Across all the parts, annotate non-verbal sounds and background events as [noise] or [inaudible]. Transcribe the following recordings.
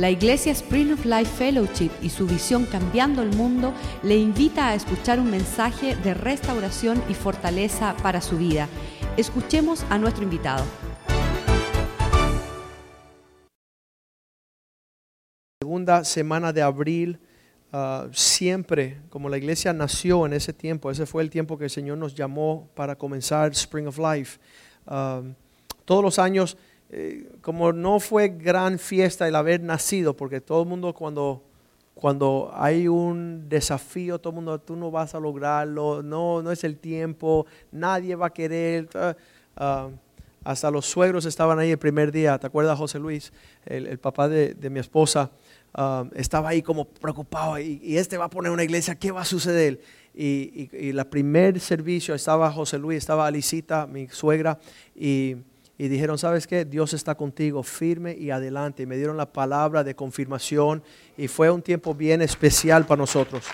La Iglesia Spring of Life Fellowship y su visión Cambiando el Mundo le invita a escuchar un mensaje de restauración y fortaleza para su vida. Escuchemos a nuestro invitado. Segunda semana de abril, uh, siempre, como la iglesia nació en ese tiempo, ese fue el tiempo que el Señor nos llamó para comenzar Spring of Life. Uh, todos los años eh, como no fue gran fiesta el haber nacido, porque todo el mundo cuando, cuando hay un desafío, todo el mundo, tú no vas a lograrlo, no, no es el tiempo, nadie va a querer. Uh, hasta los suegros estaban ahí el primer día, ¿te acuerdas José Luis, el, papá de, mi esposa? Uh, estaba ahí como preocupado y, y, este va a poner una iglesia, ¿qué va a suceder? Y, y, y el primer servicio estaba José Luis, estaba Alicita, mi suegra, y y dijeron, ¿sabes qué? Dios está contigo, firme y adelante. Y me dieron la palabra de confirmación y fue un tiempo bien especial para nosotros.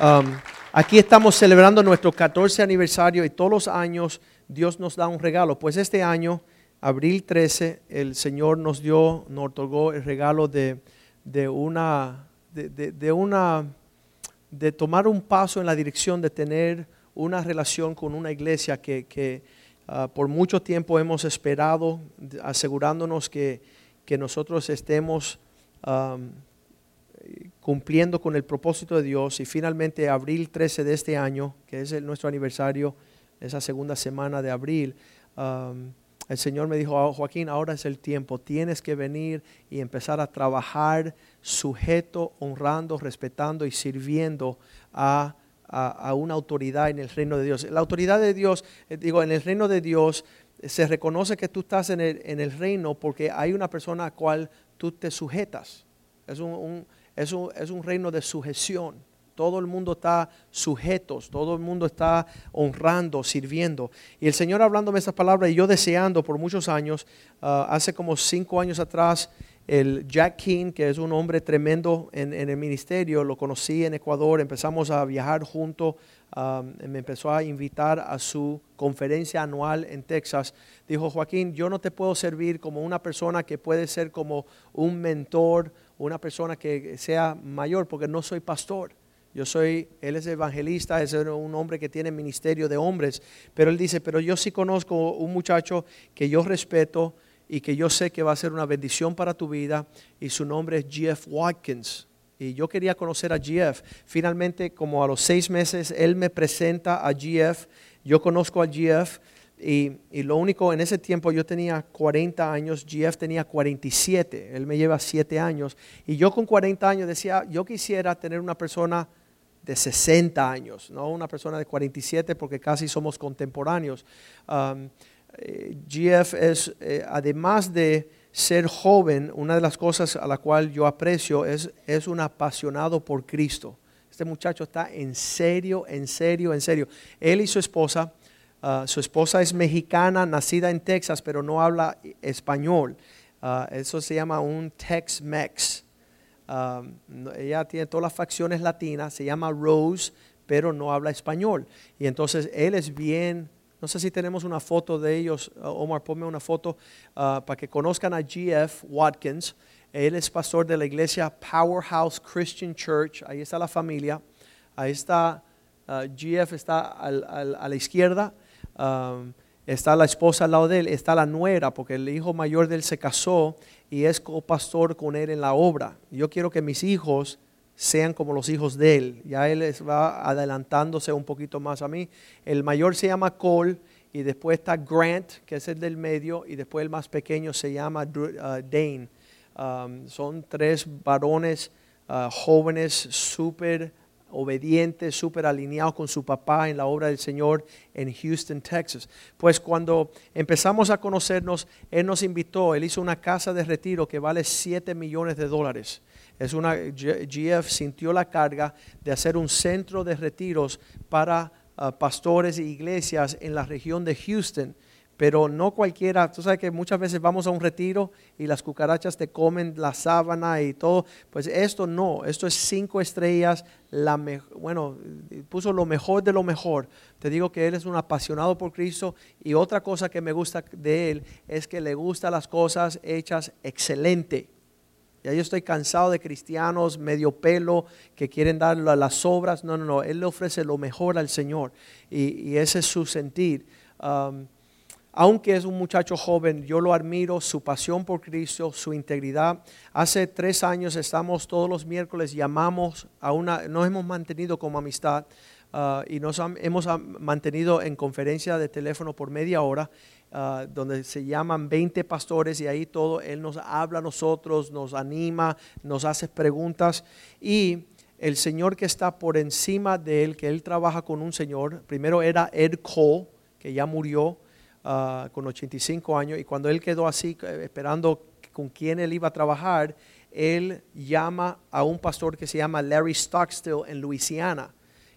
Um, aquí estamos celebrando nuestro 14 aniversario y todos los años Dios nos da un regalo. Pues este año, abril 13, el Señor nos dio, nos otorgó el regalo de, una, de, una, de tomar un paso en la dirección de tener una relación con una iglesia que Ah, por mucho tiempo hemos esperado, asegurándonos que, que nosotros estemos cumpliendo con el propósito de Dios. Y finalmente abril 13 de este año, que es nuestro aniversario, esa segunda semana de abril, el Señor me dijo, oh, Joaquín, ahora es el tiempo, tienes que venir y empezar a trabajar sujeto, honrando, respetando y sirviendo a a, una autoridad en el reino de Dios. La autoridad de Dios, eh, digo, en el reino de Dios se reconoce que tú estás en el, en el reino porque hay una persona a cual tú te sujetas. Es un, es un, es un reino de sujeción. Todo el mundo está sujetos, todo el mundo está honrando, sirviendo. Y el Señor hablándome esas palabras y yo deseando por muchos años, ah, hace como cinco años atrás, el Jack King, que es un hombre tremendo en, el ministerio, lo conocí en Ecuador, empezamos a viajar juntos, um, me empezó a invitar a su conferencia anual en Texas. Dijo, Joaquín, yo no te puedo servir como una persona que puede ser como un mentor, una persona que sea mayor, porque no soy pastor. Yo soy, él es evangelista, es un hombre que tiene ministerio de hombres, pero él dice, pero yo sí conozco un muchacho que yo respeto, y que yo sé que va a ser una bendición para tu vida y su nombre es Jeff Watkins. Y yo quería conocer a Jeff. Finalmente, como a los seis meses, él me presenta a Jeff. Yo conozco a Jeff y, y, lo único, en ese tiempo yo tenía 40 años, Jeff tenía 47, él me lleva 7 años. Y yo con 40 años decía, yo quisiera tener una persona de 60 años, no una persona de 47 porque casi somos contemporáneos. Um, eh, GF es, además de ser joven, una de las cosas a la cual yo aprecio es, es un apasionado por Cristo. Este muchacho está en serio, en serio, en serio. Él y su esposa, ah, su esposa es mexicana, nacida en Texas, pero no habla español. Ah, eso se llama un Tex-Mex. Ah, ella tiene todas las facciones latinas, se llama Rose, pero no habla español. Y entonces él es bien no sé si tenemos una foto de ellos. Omar, ponme una foto uh, para que conozcan a GF Watkins. Él es pastor de la iglesia Powerhouse Christian Church. Ahí está la familia. Ahí está, uh, GF está a la izquierda. Está la esposa al lado de él. Está la nuera, porque el hijo mayor de él se casó y es copastor con él en la obra. Yo quiero que mis hijos sean como los hijos de él. Ya él va adelantándose un poquito más a mí. El mayor se llama Cole y después está Grant, que es el del medio, y después el más pequeño se llama uh, Dane. Um, son tres varones uh, jóvenes, súper obedientes, súper alineados con su papá en la obra del Señor en Houston, Texas. Pues cuando empezamos a conocernos, Él nos invitó, Él hizo una casa de retiro que vale 7 millones de dólares es una, GF sintió la carga de hacer un centro de retiros para ah, pastores e iglesias en la región de Houston. Pero no cualquiera, tú sabes que muchas veces vamos a un retiro y las cucarachas te comen la sábana y todo. Pues esto no, esto es cinco estrellas, la bueno, puso lo mejor de lo mejor. Te digo que él es un apasionado por Cristo y otra cosa que me gusta de él es que le gustan las cosas hechas excelente Ya yo estoy cansado de cristianos medio pelo que quieren dar las obras. No, no, no. Él le ofrece lo mejor al Señor. Y, ese es su sentir. Um, aunque es un muchacho joven, yo lo admiro, su pasión por Cristo, su integridad. Hace tres años estamos todos los miércoles, llamamos a una, nos hemos mantenido como amistad uh, y nos hemos mantenido en conferencia de teléfono por media hora Ah, donde se llaman 20 pastores y ahí todo, Él nos habla a nosotros, nos anima, nos hace preguntas. Y el Señor que está por encima de Él, que Él trabaja con un Señor, primero era Ed Cole, que ya murió ah, con 85 años y cuando Él quedó así eh, esperando con quién Él iba a trabajar, Él llama a un pastor que se llama Larry Stockstill en Luisiana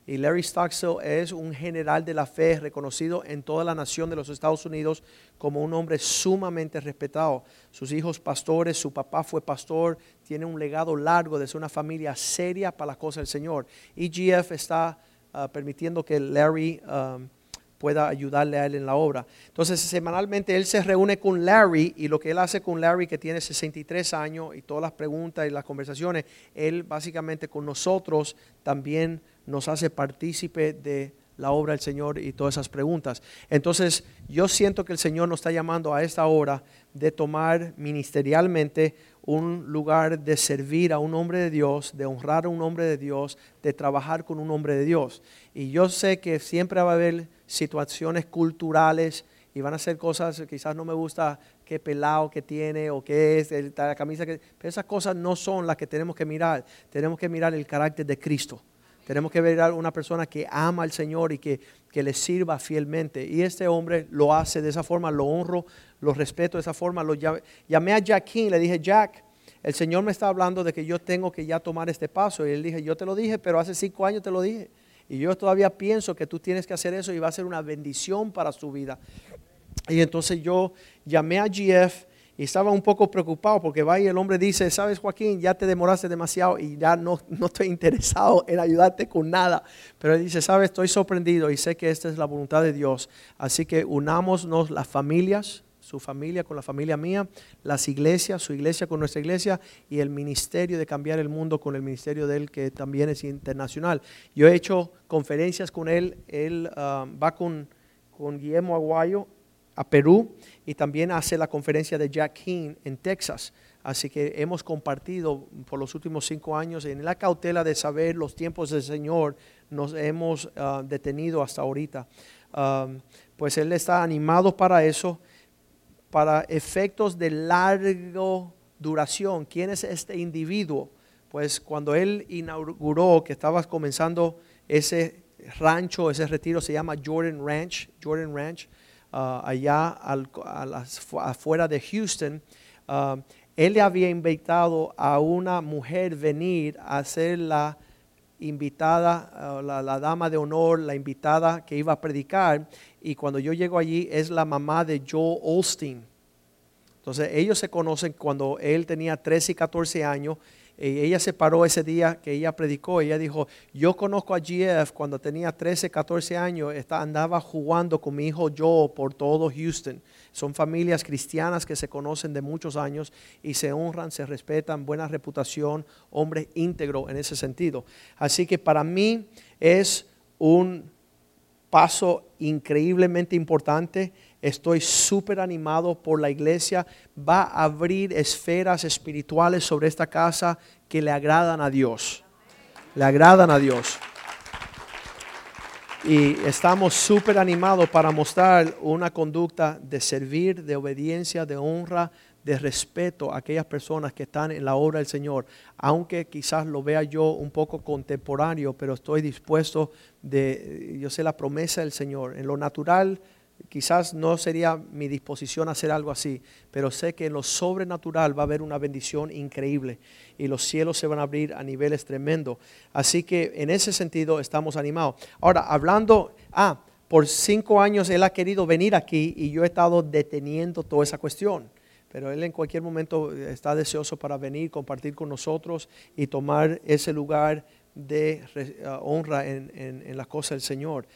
y Larry Stockstill es un general de la fe reconocido en toda la nación de los Estados Unidos como un hombre sumamente respetado. Sus hijos pastores, su papá fue pastor, tiene un legado largo de ser una familia seria para las cosas del Señor. EGF está ah, permitiendo que Larry um, pueda ayudarle a él en la obra. Entonces, semanalmente él se reúne con Larry y lo que él hace con Larry, que tiene 63 años y todas las preguntas y las conversaciones, él básicamente con nosotros también nos hace partícipe de la obra del Señor y todas esas preguntas. Entonces, yo siento que el Señor nos está llamando a esta hora de tomar ministerialmente un lugar de servir a un hombre de Dios, de honrar a un hombre de Dios, de trabajar con un hombre de Dios. Y yo sé que siempre va a haber situaciones culturales y van a ser cosas, quizás no me gusta qué pelado que tiene o qué es la camisa que... Pero esas cosas no son las que tenemos que mirar. Tenemos que mirar el carácter de Cristo. Tenemos que ver a una persona que ama al Señor y que, que, le sirva fielmente. Y este hombre lo hace de esa forma, lo honro, lo respeto de esa forma. Lo llamé, a Jack King, le dije, Jack, el Señor me está hablando de que yo tengo que ya tomar este paso. Y él dije, yo te lo dije, pero hace cinco años te lo dije. Y yo todavía pienso que tú tienes que hacer eso y va a ser una bendición para su vida. Y entonces yo llamé a GF y estaba un poco preocupado porque va y el hombre dice, sabes Joaquín, ya te demoraste demasiado y ya no, no estoy [laughs] interesado en ayudarte con nada. Pero él dice, sabes, estoy sorprendido y sé que esta es la voluntad de Dios. Así que unámonos las familias, su familia con la familia mía, las iglesias, su iglesia con nuestra iglesia y el ministerio de cambiar el mundo con el ministerio de él que también es internacional. Yo he hecho conferencias con él, él ah, va con, con Guillermo Aguayo a Perú y también hace la conferencia de Jack King en Texas. Así que hemos compartido por los últimos cinco años en la cautela de saber los tiempos del Señor, nos hemos ah, detenido hasta ahorita. pues Él está animado para eso, para efectos de largo duración. ¿Quién es este individuo? Pues cuando Él inauguró, que estaba comenzando ese rancho, ese retiro, se llama Jordan Ranch, Jordan Ranch Uh, allá al, afuera de Houston, uh, él le había invitado a una mujer venir a ser la invitada, uh, la, la, dama de honor, la invitada que iba a predicar. Y cuando yo llego allí es la mamá de Joe Olstein. Entonces ellos se conocen cuando él tenía 13 y 14 años ella se paró ese día que ella predicó. Ella dijo, yo conozco a GF cuando tenía 13, 14 años, andaba jugando con mi hijo Joe por todo Houston. Son familias cristianas que se conocen de muchos años y se honran, se respetan, buena reputación, hombre íntegro en ese sentido. Así que para mí es un paso increíblemente importante Estoy súper animado por la iglesia. Va a abrir esferas espirituales sobre esta casa que le agradan a Dios. Le agradan a Dios. Y estamos súper animados para mostrar una conducta de servir, de obediencia, de honra, de respeto a aquellas personas que están en la obra del Señor. Aunque quizás lo vea yo un poco contemporáneo, pero estoy dispuesto de, yo sé la promesa del Señor. En lo natural Quizás no sería mi disposición hacer algo así, pero sé que en lo sobrenatural va a haber una bendición increíble y los cielos se van a abrir a niveles tremendos. Así que en ese sentido estamos animados. Ahora, hablando, ah, por cinco años él ha querido venir aquí y yo he estado deteniendo toda esa cuestión. Pero él en cualquier momento está deseoso para venir, compartir con nosotros y tomar ese lugar de uh, honra en, en, las cosas del Señor.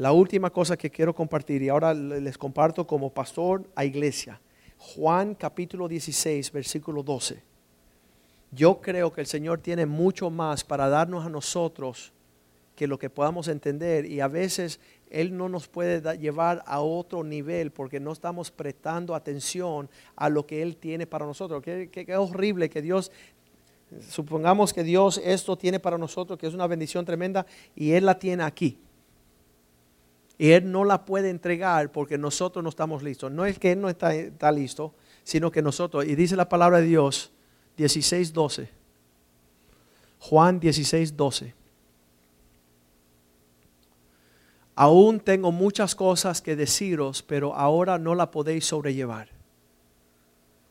La última cosa que quiero compartir, y ahora les comparto como pastor a iglesia. Juan capítulo 16, versículo 12. Yo creo que el Señor tiene mucho más para darnos a nosotros que lo que podamos entender y a veces Él no nos puede llevar a otro nivel porque no estamos prestando atención a lo que Él tiene para nosotros. Qué, qué horrible que Dios, supongamos que Dios esto tiene para nosotros, que es una bendición tremenda y Él la tiene aquí. Y Él no la puede entregar porque nosotros no estamos listos. No es que Él no está, listo, sino que nosotros, y dice la palabra de Dios, 16, 12. Juan 16, 12. Aún tengo muchas cosas que deciros, pero ahora no la podéis sobrellevar.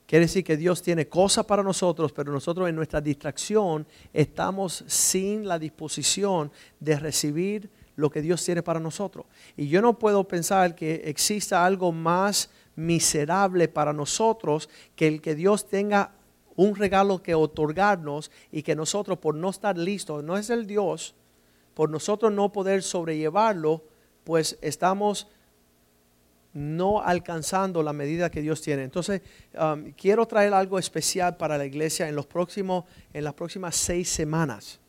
Quiere decir que Dios tiene cosas para nosotros, pero nosotros en nuestra distracción estamos sin la disposición de recibir lo que Dios tiene para nosotros. Y yo no puedo pensar que exista algo más miserable para nosotros que el que Dios tenga un regalo que otorgarnos y que nosotros por no estar listos, no es el Dios, por nosotros no poder sobrellevarlo, pues estamos no alcanzando la medida que Dios tiene. Entonces, um, quiero traer algo especial para la iglesia en, los próximos, en las próximas seis semanas.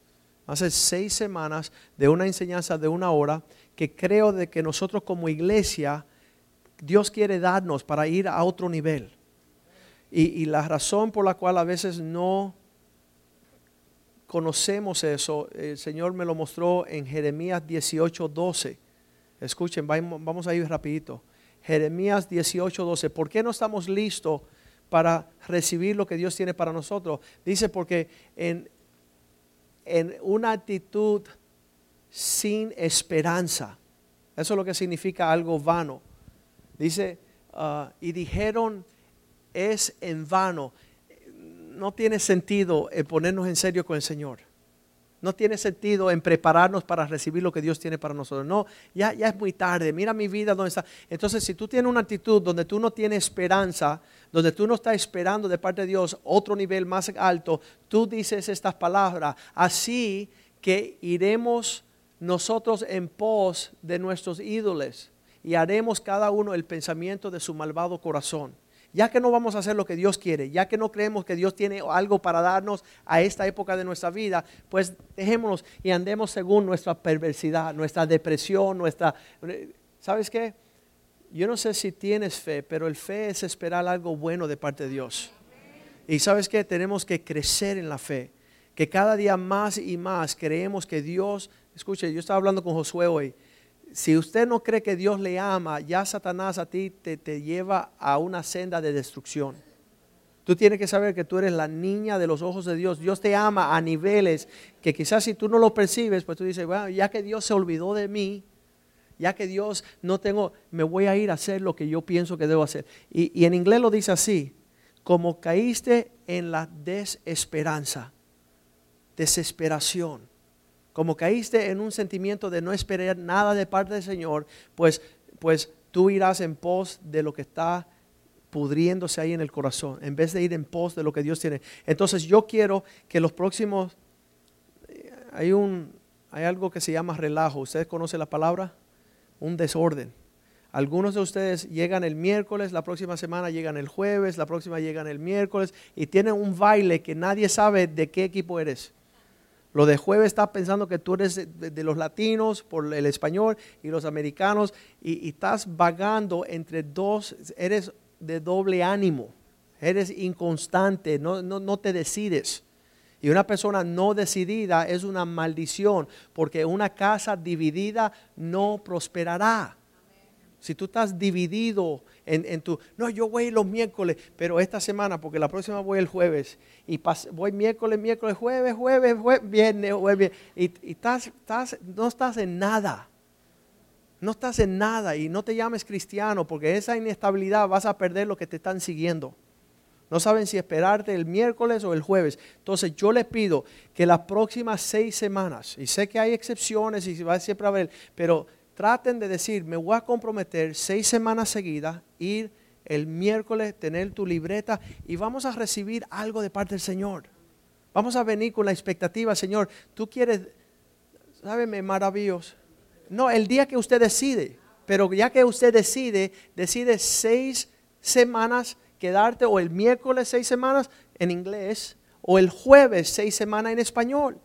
Hace seis semanas de una enseñanza de una hora que creo de que nosotros como iglesia, Dios quiere darnos para ir a otro nivel. Y, la razón por la cual a veces no conocemos eso, el Señor me lo mostró en Jeremías 18, 12. Escuchen, vamos a ir rapidito. Jeremías 18, 12. ¿Por qué no estamos listos para recibir lo que Dios tiene para nosotros? Dice porque en, en una actitud sin esperanza, eso es lo que significa algo vano. Dice, ah, y dijeron, es en vano. No tiene sentido ponernos en serio con el Señor. No tiene sentido en prepararnos para recibir lo que Dios tiene para nosotros. No, ya, ya es muy tarde. Mira mi vida donde está. Entonces, si tú tienes una actitud donde tú no tienes esperanza, donde tú no estás esperando de parte de Dios otro nivel más alto, tú dices estas palabras. Así que iremos nosotros en pos de nuestros ídolos y haremos cada uno el pensamiento de su malvado corazón ya que no vamos a hacer lo que Dios quiere, ya que no creemos que Dios tiene algo para darnos a esta época de nuestra vida, pues dejémonos y andemos según nuestra perversidad, nuestra depresión, nuestra... ¿Sabes qué? Yo no sé si tienes fe, pero el fe es esperar algo bueno de parte de Dios. Y sabes qué? Tenemos que crecer en la fe, que cada día más y más creemos que Dios, escuche, yo estaba hablando con Josué hoy, si usted no cree que Dios le ama, ya Satanás a ti te, te, lleva a una senda de destrucción. Tú tienes que saber que tú eres la niña de los ojos de Dios. Dios te ama a niveles que quizás si tú no lo percibes, pues tú dices, bueno, ya que Dios se olvidó de mí, ya que Dios no tengo, me voy a ir a hacer lo que yo pienso que debo hacer. Y, y en inglés lo dice así, como caíste en la desesperanza, desesperación como caíste en un sentimiento de no esperar nada de parte del Señor, pues, pues tú irás en pos de lo que está pudriéndose ahí en el corazón, en vez de ir en pos de lo que Dios tiene. Entonces yo quiero que los próximos, eh, hay, un, hay algo que se llama relajo, ¿ustedes conocen la palabra? Un desorden. Algunos de ustedes llegan el miércoles, la próxima semana llegan el jueves, la próxima llegan el miércoles y tienen un baile que nadie sabe de qué equipo eres. Lo de jueves estás pensando que tú eres de, los latinos por el español y los americanos y, estás vagando entre dos, eres de doble ánimo, eres inconstante, no, no, no te decides. Y una persona no decidida es una maldición, porque una casa dividida no prosperará. Si tú estás dividido en, tu, no, yo voy los miércoles, pero esta semana, porque la próxima voy el jueves, y voy miércoles, miércoles, jueves, jueves, jueves viernes, jueves, y, estás, estás, no estás en nada. No estás en nada y no te llames cristiano porque esa inestabilidad vas a perder lo que te están siguiendo. No saben si esperarte el miércoles o el jueves. Entonces yo le pido que las próximas seis semanas, y sé que hay excepciones y va siempre a haber, pero traten de decir, me voy a comprometer seis semanas seguidas, ir el miércoles, tener tu libreta y vamos a recibir algo de parte del Señor. Vamos a venir con la expectativa, Señor, tú quieres, sábeme, maravilloso. No, el día que usted decide, pero ya que usted decide, decide seis semanas quedarte o el miércoles seis semanas en inglés o el jueves seis semanas en español.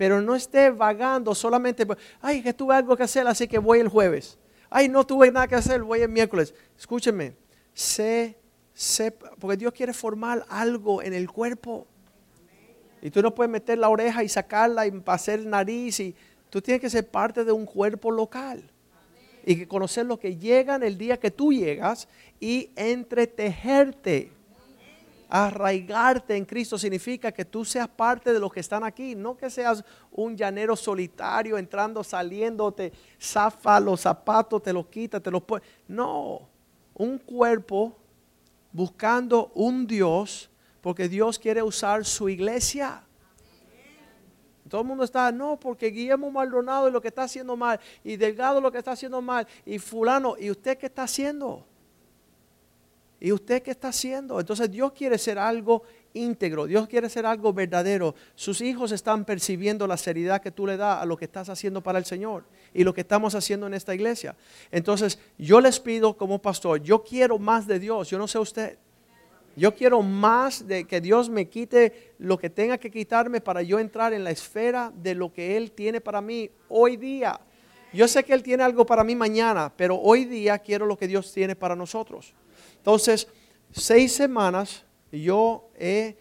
Pero no esté vagando solamente, ay, que tuve algo que hacer, así que voy el jueves. Ay, no tuve nada que hacer, voy el miércoles. Escúcheme, sé, sé, porque Dios quiere formar algo en el cuerpo. Y tú no puedes meter la oreja y sacarla y hacer nariz. Y tú tienes que ser parte de un cuerpo local. Y conocer lo que llegan el día que tú llegas y entretejerte. Arraigarte en Cristo significa que tú seas parte de los que están aquí, no que seas un llanero solitario entrando, saliendo, te zafa los zapatos, te los quita, te los pone. No, un cuerpo buscando un Dios porque Dios quiere usar su iglesia. Todo el mundo está, no, porque Guillermo Maldonado es lo que está haciendo mal, y Delgado lo que está haciendo mal, y fulano, ¿y usted qué está haciendo? ¿Y usted qué está haciendo? Entonces Dios quiere ser algo íntegro, Dios quiere ser algo verdadero. Sus hijos están percibiendo la seriedad que tú le das a lo que estás haciendo para el Señor y lo que estamos haciendo en esta iglesia. Entonces yo les pido como pastor, yo quiero más de Dios, yo no sé usted. Yo quiero más de que Dios me quite lo que tenga que quitarme para yo entrar en la esfera de lo que Él tiene para mí hoy día. Yo sé que Él tiene algo para mí mañana, pero hoy día quiero lo que Dios tiene para nosotros. Entonces, seis semanas yo he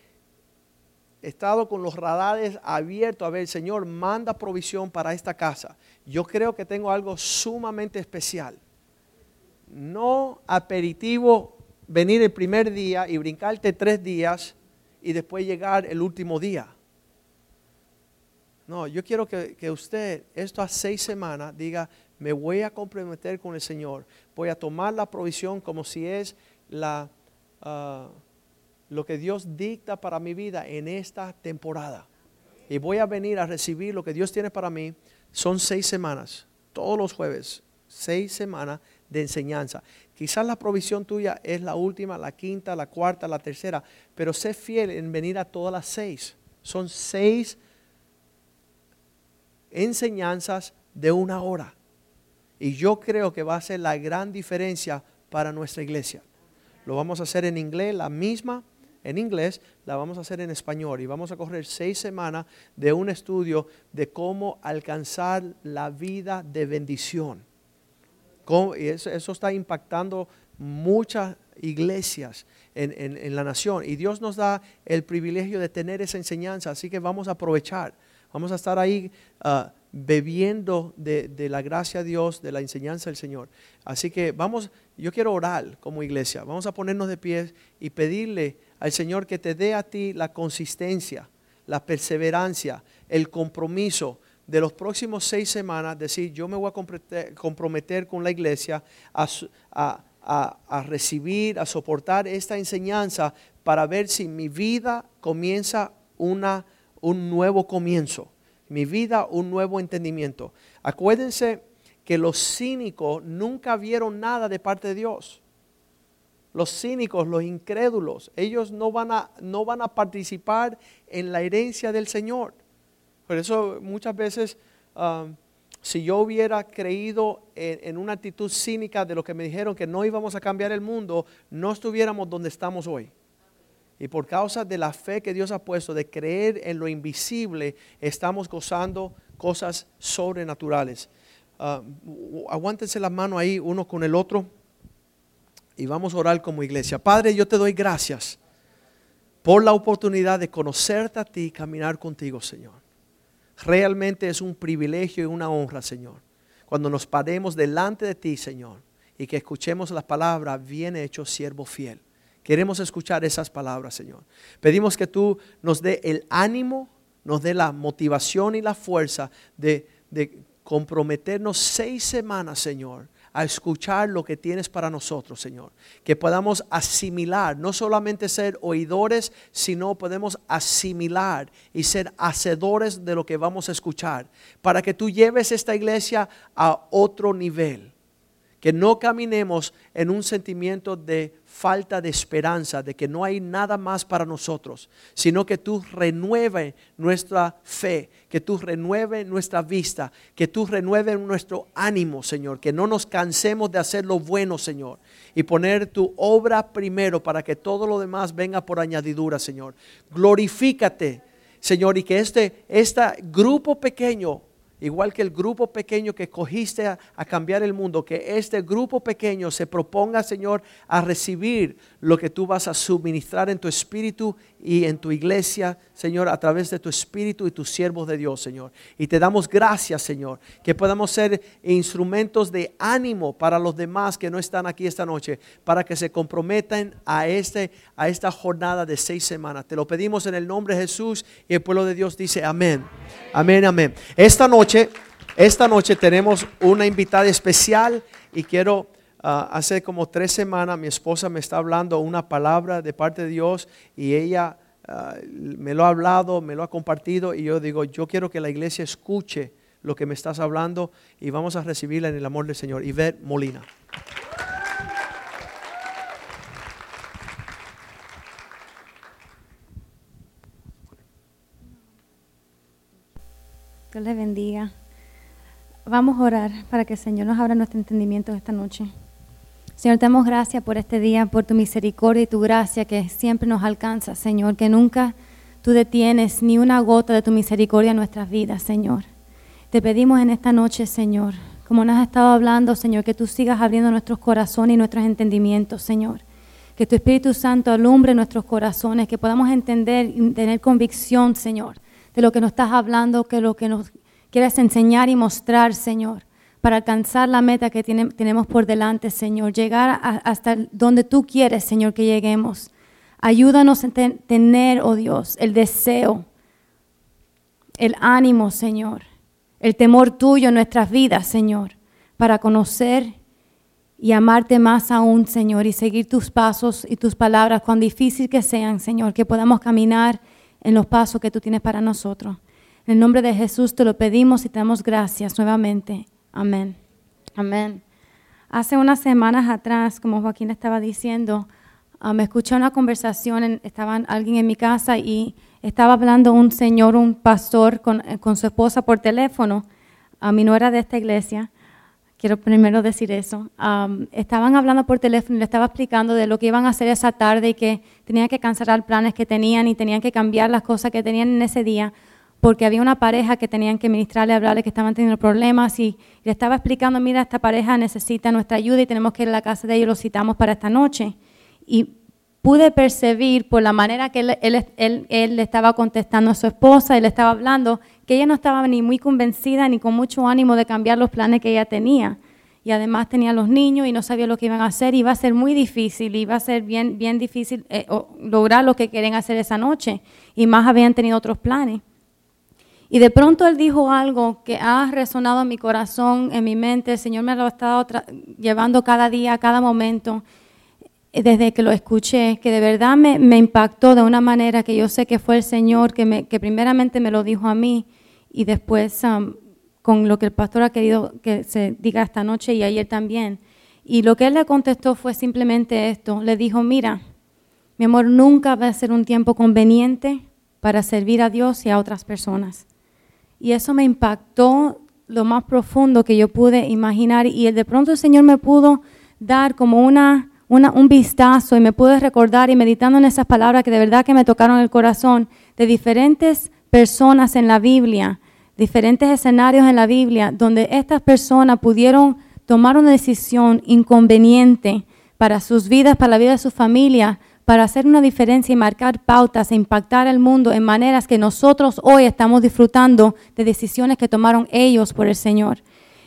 estado con los radares abiertos a ver, Señor, manda provisión para esta casa. Yo creo que tengo algo sumamente especial. No aperitivo venir el primer día y brincarte tres días y después llegar el último día. No, yo quiero que, usted, estas seis semanas, diga, me voy a comprometer con el Señor, voy a tomar la provisión como si es la, ah, lo que Dios dicta para mi vida en esta temporada. Y voy a venir a recibir lo que Dios tiene para mí. Son seis semanas, todos los jueves, seis semanas de enseñanza. Quizás la provisión tuya es la última, la quinta, la cuarta, la tercera, pero sé fiel en venir a todas las seis. Son seis enseñanzas de una hora. Y yo creo que va a ser la gran diferencia para nuestra iglesia. Lo vamos a hacer en inglés, la misma en inglés, la vamos a hacer en español y vamos a correr seis semanas de un estudio de cómo alcanzar la vida de bendición eso, está impactando muchas iglesias en, la nación. Y Dios nos da el privilegio de tener esa enseñanza, así que vamos a aprovechar. Vamos a estar ahí ah, bebiendo de, la gracia de Dios, de la enseñanza del Señor. Así que vamos, yo quiero orar como iglesia. Vamos a ponernos de pie y pedirle al Señor que te dé a ti la consistencia, la perseverancia, el compromiso de los próximos seis semanas decir, yo me voy a comprometer con la iglesia a, recibir, a soportar esta enseñanza para ver si mi vida comienza una, un nuevo comienzo, mi vida un nuevo entendimiento. Acuérdense que los cínicos nunca vieron nada de parte de Dios. Los cínicos, los incrédulos, ellos no van a, no van a participar en la herencia del Señor. Por eso muchas veces, um, si yo hubiera creído en, una actitud cínica de lo que me dijeron que no íbamos a cambiar el mundo, no estuviéramos donde estamos hoy. Y por causa de la fe que Dios ha puesto, de creer en lo invisible, estamos gozando cosas sobrenaturales. Uh, aguántense la mano ahí uno con el otro y vamos a orar como iglesia. Padre, yo te doy gracias por la oportunidad de conocerte a ti y caminar contigo, Señor. Realmente es un privilegio y una honra, Señor. Cuando nos paremos delante de ti, Señor, y que escuchemos la palabra, bien hecho, siervo fiel. Queremos escuchar esas palabras, Señor. Pedimos que tú nos dé el ánimo, nos dé la motivación y la fuerza de, comprometernos seis semanas, Señor, a escuchar lo que tienes para nosotros, Señor. Que podamos asimilar, no solamente ser oidores, sino podemos asimilar y ser hacedores de lo que vamos a escuchar, para que tú lleves esta iglesia a otro nivel. que no caminemos en un sentimiento de falta de esperanza, de que no hay nada más para nosotros, sino que tú renueve nuestra fe, que tú renueve nuestra vista, que tú renueve nuestro ánimo, Señor, que no nos cansemos de hacer lo bueno, Señor, y poner tu obra primero para que todo lo demás venga por añadidura, Señor. Glorifícate, Señor, y que este, este grupo pequeño igual que el grupo pequeño que cogiste a, cambiar el mundo, que este grupo pequeño se proponga, Señor, a recibir lo que tú vas a suministrar en tu espíritu y en tu iglesia, Señor, a través de tu espíritu y tus siervos de Dios, Señor. Y te damos gracias, Señor, que podamos ser instrumentos de ánimo para los demás que no están aquí esta noche, para que se comprometan a, este, a esta jornada de seis semanas. Te lo pedimos en el nombre de Jesús y el pueblo de Dios dice amén. Amén, amén. Esta noche, esta noche tenemos una invitada especial y quiero Ah, hace como tres semanas mi esposa me está hablando una palabra de parte de Dios y ella ah, me lo ha hablado, me lo ha compartido y yo digo, yo quiero que la iglesia escuche lo que me estás hablando y vamos a recibirla en el amor del Señor. Ivette Molina. Dios le bendiga. Vamos a orar para que Señor nos abra nuestro entendimiento esta noche. Señor, te damos gracias por este día, por tu misericordia y tu gracia que siempre nos alcanza, Señor, que nunca tú detienes ni una gota de tu misericordia en nuestras vidas, Señor. Te pedimos en esta noche, Señor, como nos has estado hablando, Señor, que tú sigas abriendo nuestros corazones y nuestros entendimientos, Señor. Que tu Espíritu Santo alumbre nuestros corazones, que podamos entender y tener convicción, Señor, de lo que nos estás hablando, que lo que nos quieres enseñar y mostrar, Señor para alcanzar la meta que tenemos por delante, Señor. Llegar hasta donde tú quieres, Señor, que lleguemos. Ayúdanos a tener, oh Dios, el deseo, el ánimo, Señor, el temor tuyo en nuestras vidas, Señor, para conocer y amarte más aún, Señor, y seguir tus pasos y tus palabras, cuán difícil que sean, Señor, que podamos caminar en los pasos que tú tienes para nosotros. En el nombre de Jesús te lo pedimos y te damos gracias nuevamente. Amén. Amén. Hace unas semanas atrás, como Joaquín estaba diciendo, ah, me escuché una conversación, estaba alguien en mi casa y estaba hablando un señor, un pastor, con, eh, su esposa por teléfono. A mí no era de esta iglesia, quiero primero decir eso. estaban hablando por teléfono y le estaba explicando de lo que iban a hacer esa tarde y que tenían que cancelar planes que tenían y tenían que cambiar las cosas que tenían en ese día porque había una pareja que tenían que ministrarle, hablarle que estaban teniendo problemas y le estaba explicando, mira, esta pareja necesita nuestra ayuda y tenemos que ir a la casa de ellos, lo citamos para esta noche. Y pude percibir por la manera que él, le estaba contestando a su esposa y le estaba hablando, que ella no estaba ni muy convencida ni con mucho ánimo de cambiar los planes que ella tenía. Y además tenía los niños y no sabía lo que iban a hacer. Iba a ser muy difícil, iba a ser bien, bien difícil eh, lograr lo que querían hacer esa noche. Y más habían tenido otros planes. Y de pronto él dijo algo que ha resonado en mi corazón, en mi mente. El Señor me lo ha estado llevando cada día, cada momento, eh, desde que lo escuché, que de verdad me, impactó de una manera que yo sé que fue el Señor que, me, que primeramente me lo dijo a mí y después um, con lo que el pastor ha querido que se diga esta noche y ayer también. Y lo que él le contestó fue simplemente esto. Le dijo, mira, mi amor, nunca va a ser un tiempo conveniente para servir a Dios y a otras personas. Y eso me impactó lo más profundo que yo pude imaginar. Y de pronto el Señor me pudo dar como una, un vistazo y me pude recordar y meditando en esas palabras que de verdad que me tocaron el corazón de diferentes personas en la Biblia, diferentes escenarios en la Biblia, donde estas personas pudieron tomar una decisión inconveniente para sus vidas, para la vida de su familia, para hacer una diferencia y marcar pautas e impactar al mundo en maneras que nosotros hoy estamos disfrutando de decisiones que tomaron ellos por el Señor.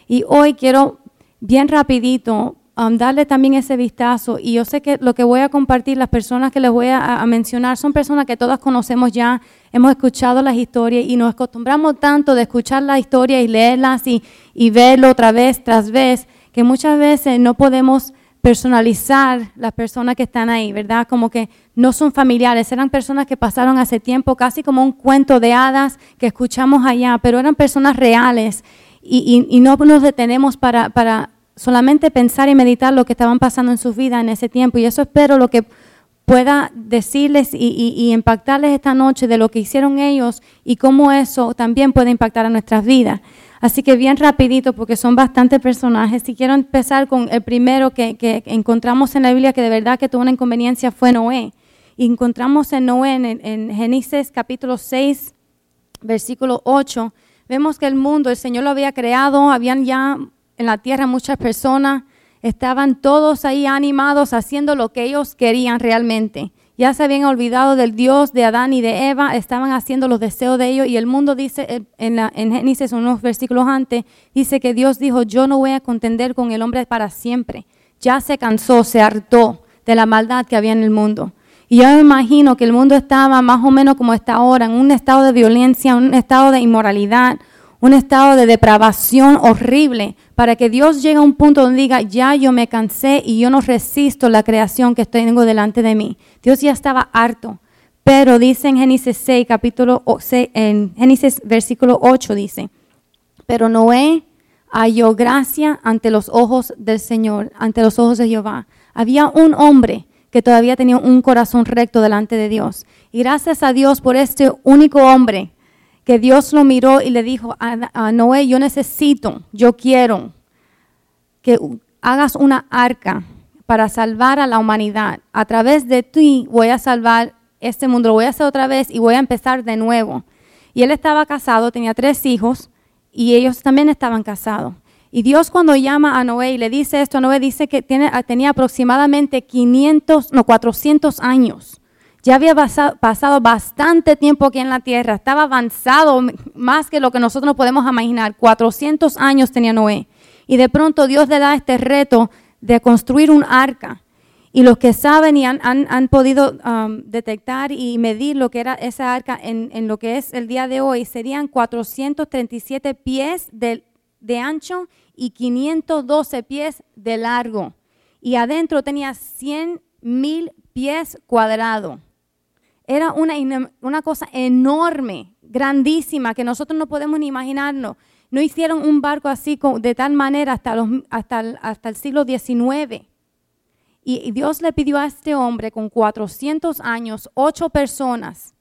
Y hoy quiero bien rapidito um, darle también ese vistazo y yo sé que lo que voy a compartir, las personas que les voy a, mencionar son personas que todas conocemos ya, hemos escuchado las historias y nos acostumbramos tanto de escuchar las historias y leerlas y, y verlo otra vez tras vez que muchas veces no podemos personalizar las personas que están ahí, ¿verdad? Como que no son familiares, eran personas que pasaron hace tiempo, casi como un cuento de hadas que escuchamos allá, pero eran personas reales y, no nos detenemos para, para solamente pensar y meditar lo que estaban pasando en sus vidas en ese tiempo. Y eso espero lo que pueda decirles y, y, impactarles esta noche de lo que hicieron ellos y cómo eso también puede impactar a nuestras vidas. Así que bien rapidito, porque son bastantes personajes. Si quiero empezar con el primero que, que, encontramos en la Biblia que de verdad que tuvo una inconveniencia fue Noé. Y encontramos en Noé en, en Génesis capítulo 6, versículo 8. Vemos que el mundo, el Señor lo había creado, habían ya en la tierra muchas personas, estaban todos ahí animados haciendo lo que ellos querían realmente. Ya se habían olvidado del Dios de Adán y de Eva, estaban haciendo los deseos de ellos y el mundo dice en, la, en Génesis, unos versículos antes, dice que Dios dijo, yo no voy a contender con el hombre para siempre. Ya se cansó, se hartó de la maldad que había en el mundo. Y yo me imagino que el mundo estaba más o menos como está ahora, en un estado de violencia, un estado de inmoralidad, un estado de depravación horrible, para que Dios llegue a un punto donde diga, ya yo me cansé y yo no resisto la creación que tengo delante de mí. Dios ya estaba harto. Pero dice en Génesis 6, capítulo 6, en Génesis versículo 8 dice, pero Noé halló gracia ante los ojos del Señor, ante los ojos de Jehová. Había un hombre que todavía tenía un corazón recto delante de Dios. Y gracias a Dios por este único hombre que Dios lo miró y le dijo a, Noé, yo necesito, yo quiero que hagas una arca para salvar a la humanidad. A través de ti voy a salvar este mundo, lo voy a hacer otra vez y voy a empezar de nuevo. Y él estaba casado, tenía tres hijos y ellos también estaban casados. Y Dios cuando llama a Noé y le dice esto a Noé, dice que tiene, tenía aproximadamente 500, no, 400 años ya había pasado bastante tiempo aquí en la tierra, estaba avanzado más que lo que nosotros podemos imaginar. 400 años tenía Noé. Y de pronto Dios le da este reto de construir un arca. Y los que saben y han, podido um, detectar y medir lo que era esa arca en, lo que es el día de hoy, serían 437 pies de, de ancho y 512 pies de largo. Y adentro tenía 100 mil pies cuadrados. Era una, una cosa enorme, grandísima, que nosotros no podemos ni imaginarnos. No hicieron un barco así de tal manera hasta, los, hasta, el, siglo XIX. Y Dios le pidió a este hombre con 400 años, ocho personas,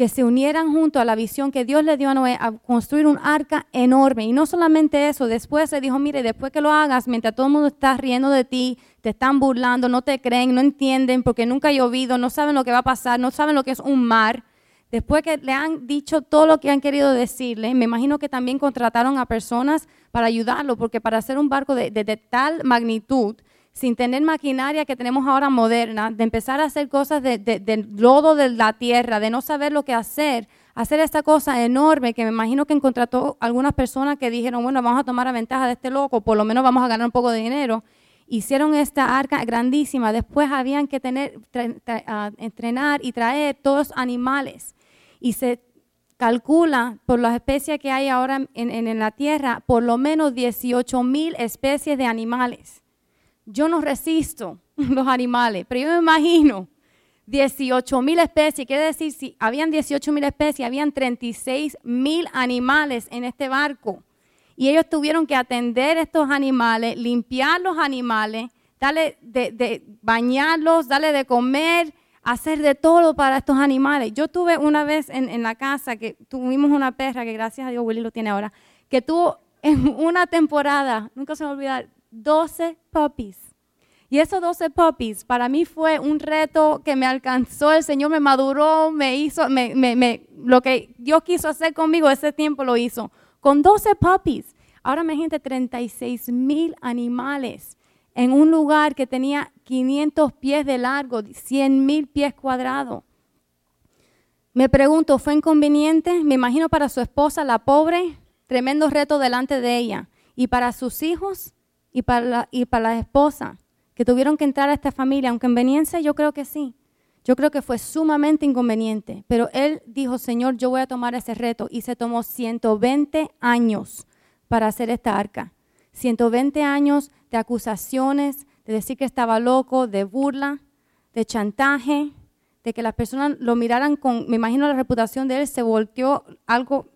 que se unieran junto a la visión que Dios le dio a Noé a construir un arca enorme. Y no solamente eso, después le dijo, mire, después que lo hagas, mientras todo el mundo está riendo de ti, te están burlando, no te creen, no entienden porque nunca ha llovido, no saben lo que va a pasar, no saben lo que es un mar. Después que le han dicho todo lo que han querido decirle, me imagino que también contrataron a personas para ayudarlo, porque para hacer un barco de, de tal magnitud, sin tener maquinaria que tenemos ahora moderna, de empezar a hacer cosas de, lodo de la tierra, de no saber lo que hacer, hacer esta cosa enorme que me imagino que encontró algunas personas que dijeron, bueno, vamos a tomar a ventaja de este loco, por lo menos vamos a ganar un poco de dinero. Hicieron esta arca grandísima, después habían que tener, entrenar y traer todos animales. Y se calcula por las especies que hay ahora en, en la tierra, por lo menos 18 mil especies de animales yo no resisto [laughs] los animales, pero yo me imagino 18 mil especies, quiere decir, si habían 18 mil especies, habían 36 mil animales en este barco. Y ellos tuvieron que atender estos animales, limpiar los animales, darle de, bañarlos, darle de comer, hacer de todo para estos animales. Yo tuve una vez en, la casa que tuvimos una perra, que gracias a Dios Willy lo tiene ahora, que tuvo en una temporada, nunca se me olvida, 12 puppies. Y esos 12 puppies para mí fue un reto que me alcanzó, el Señor me maduró, me hizo, me, lo que Dios quiso hacer conmigo ese tiempo lo hizo. Con 12 puppies. Ahora me gente 36 mil animales en un lugar que tenía 500 pies de largo, 100 mil pies cuadrados. Me pregunto, ¿fue inconveniente? Me imagino para su esposa, la pobre, tremendo reto delante de ella. Y para sus hijos, y para la, y para la esposa que tuvieron que entrar a esta familia, aunque conveniencia yo creo que sí. Yo creo que fue sumamente inconveniente, pero él dijo, Señor, yo voy a tomar ese reto y se tomó 120 años para hacer esta arca. 120 años de acusaciones, de decir que estaba loco, de burla, de chantaje, de que las personas lo miraran con, me imagino la reputación de él se volteó algo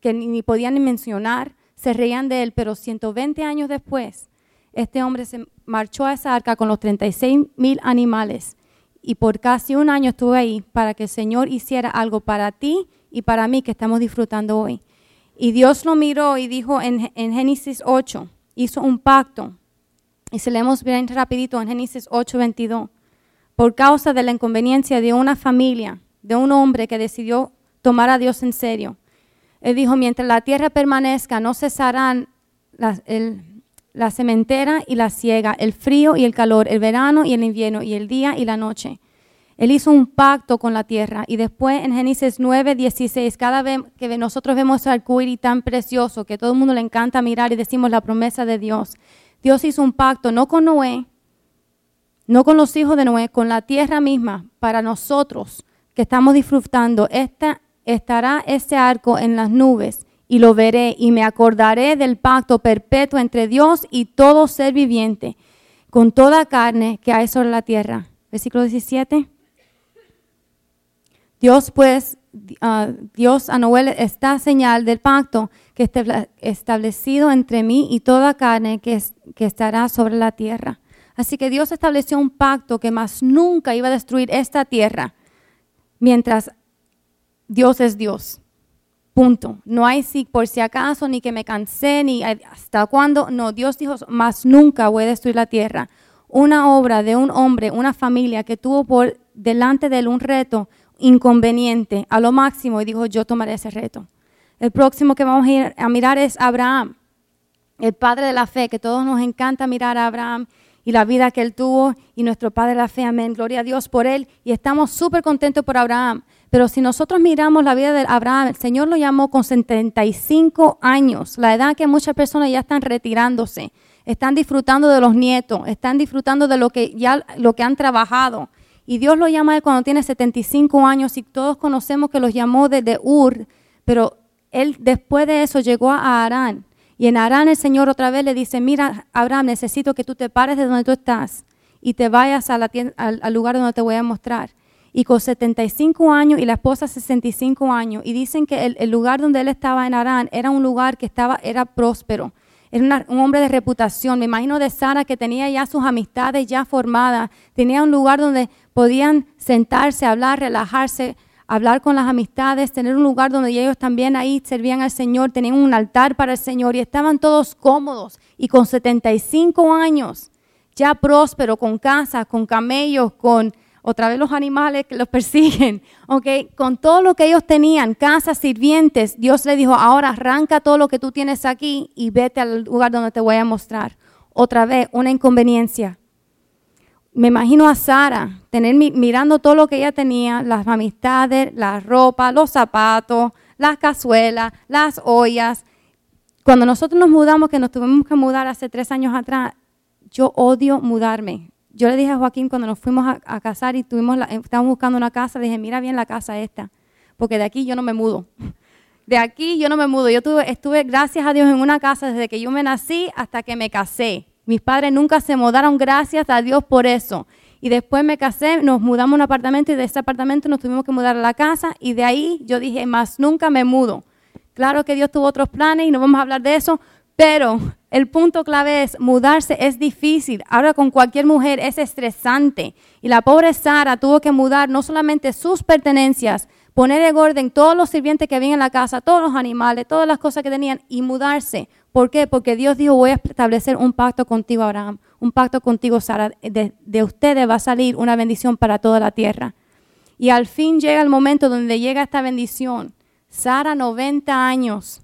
que ni, podían ni mencionar se reían de él, pero 120 años después, este hombre se marchó a esa arca con los 36 mil animales y por casi un año estuve ahí para que el Señor hiciera algo para ti y para mí que estamos disfrutando hoy. Y Dios lo miró y dijo en, en Génesis 8, hizo un pacto. Y se leemos bien rapidito en Génesis 8, 22. Por causa de la inconveniencia de una familia, de un hombre que decidió tomar a Dios en serio. Él dijo, mientras la tierra permanezca, no cesarán la cementera y la siega, el frío y el calor, el verano y el invierno, y el día y la noche. Él hizo un pacto con la tierra. Y después en Génesis 9, 16, cada vez que nosotros vemos el arcoíris tan precioso que todo el mundo le encanta mirar y decimos la promesa de Dios, Dios hizo un pacto no con Noé, no con los hijos de Noé, con la tierra misma, para nosotros que estamos disfrutando. Esta, estará este arco en las nubes y lo veré y me acordaré del pacto perpetuo entre Dios y todo ser viviente, con toda carne que hay sobre la tierra. Versículo 17. Dios pues, uh, Dios a Noel esta señal del pacto que está establecido entre mí y toda carne que, que estará sobre la tierra. Así que Dios estableció un pacto que más nunca iba a destruir esta tierra mientras Dios es Dios. Punto. No hay si por si acaso, ni que me cansé, ni hasta cuándo. No, Dios dijo, más nunca voy a destruir la tierra. Una obra de un hombre, una familia que tuvo por delante de él un reto, inconveniente a lo máximo y dijo, yo tomaré ese reto. El próximo que vamos a, ir a mirar es Abraham, el padre de la fe, que todos nos encanta mirar a Abraham y la vida que él tuvo y nuestro padre la fe, amén, gloria a Dios por él y estamos súper contentos por Abraham. Pero si nosotros miramos la vida de Abraham, el Señor lo llamó con 75 años, la edad que muchas personas ya están retirándose, están disfrutando de los nietos, están disfrutando de lo que ya lo que han trabajado. Y Dios lo llama a él cuando tiene 75 años y todos conocemos que los llamó desde Ur, pero él después de eso llegó a Arán. Y en Arán el Señor otra vez le dice, mira, Abraham, necesito que tú te pares de donde tú estás y te vayas al, lugar donde te voy a mostrar. Y con 75 años y la esposa 65 años, y dicen que el, el lugar donde él estaba en Arán era un lugar que estaba, era próspero era un hombre de reputación. Me imagino de Sara que tenía ya sus amistades ya formadas, tenía un lugar donde podían sentarse, hablar, relajarse, hablar con las amistades, tener un lugar donde ellos también ahí servían al Señor, tenían un altar para el Señor y estaban todos cómodos y con 75 años, ya próspero, con casa, con camellos, con otra vez los animales que los [laughs] persiguen, ¿ok? Con todo lo que ellos tenían, casas, sirvientes, Dios le dijo, ahora arranca todo lo que tú tienes aquí y vete al lugar donde te voy a mostrar. Otra vez, una inconveniencia. Me imagino a Sara tener, mirando todo lo que ella tenía, las amistades, la ropa, los zapatos, las cazuelas, las ollas. Cuando nosotros nos mudamos, que nos tuvimos que mudar hace tres años atrás, yo odio mudarme yo le dije a Joaquín cuando nos fuimos a, casar y tuvimos estábamos buscando una casa, le dije, mira bien la casa esta, porque de aquí yo no me mudo. [laughs] De aquí yo no me mudo. Yo tuve, estuve, gracias a Dios, en una casa desde que yo me nací hasta que me casé. Mis padres nunca se mudaron, gracias a Dios por eso. Y después me casé, nos mudamos a un apartamento y de ese apartamento nos tuvimos que mudar a la casa y de ahí yo dije, más nunca me mudo. Claro que Dios tuvo otros planes y no vamos a hablar de eso, pero el punto clave es, mudarse es difícil. Ahora con cualquier mujer es estresante. Y la pobre Sara tuvo que mudar no solamente sus pertenencias, poner en orden todos los sirvientes que había en la casa, todos los animales, todas las cosas que tenían y mudarse. ¿Por qué? Porque Dios dijo, voy a establecer un pacto contigo, Abraham, un pacto contigo, Sara. De, de ustedes va a salir una bendición para toda la tierra. Y al fin llega el momento donde llega esta bendición. Sara, 90 años,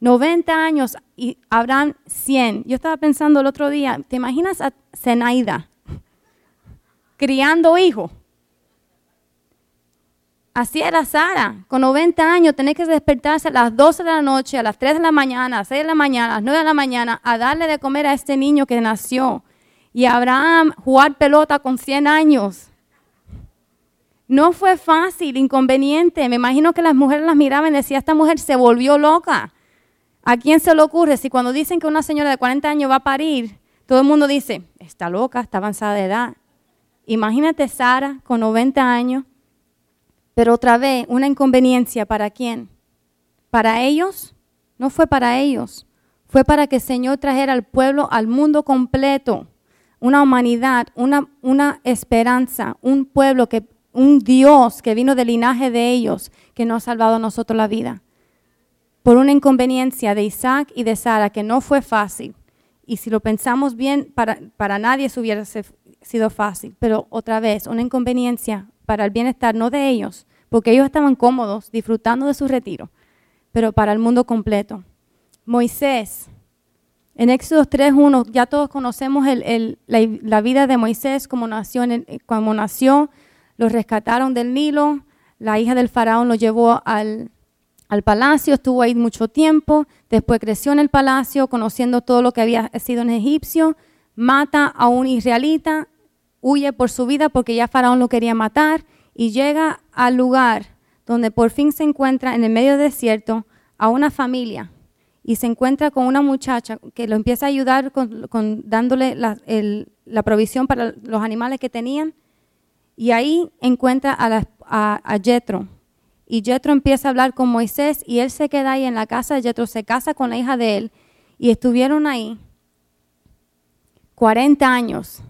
90 años y Abraham 100. Yo estaba pensando el otro día, ¿te imaginas a Zenaida [laughs] criando hijos? Así era Sara, con 90 años, tenés que despertarse a las 12 de la noche, a las 3 de la mañana, a las 6 de la mañana, a las 9 de la mañana, a darle de comer a este niño que nació. Y Abraham jugar pelota con 100 años. No fue fácil, inconveniente. Me imagino que las mujeres las miraban y decían, esta mujer se volvió loca. ¿A quién se le ocurre si cuando dicen que una señora de 40 años va a parir, todo el mundo dice, está loca, está avanzada de edad? Imagínate Sara con 90 años, pero otra vez una inconveniencia para quién? Para ellos, no fue para ellos, Fue para que el Señor trajera al pueblo, al mundo completo, una humanidad, una, una esperanza, un pueblo que, un Dios que vino del linaje de ellos, que nos ha salvado a nosotros la vida. Por una inconveniencia de Isaac y de Sara, que no fue fácil. Y si lo pensamos bien, para, para nadie eso hubiera sido fácil. Pero otra vez, una inconveniencia para el bienestar no de ellos, porque ellos estaban cómodos, disfrutando de su retiro, pero para el mundo completo. Moisés, en Éxodo 3.1, ya todos conocemos la, vida de Moisés, como nació, como nació, lo rescataron del Nilo, la hija del faraón lo llevó al, al palacio, estuvo ahí mucho tiempo, después creció en el palacio, conociendo todo lo que había sido en egipcio, mata a un israelita, huye por su vida porque ya Faraón lo quería matar y llega al lugar donde por fin se encuentra en el medio del desierto a una familia y se encuentra con una muchacha que lo empieza a ayudar con, dándole la, la, provisión para los animales que tenían. Y ahí encuentra a, a, Jethro y Jethro empieza a hablar con Moisés y él se queda ahí en la casa. De Jethro, se casa con la hija de él y estuvieron ahí 40 años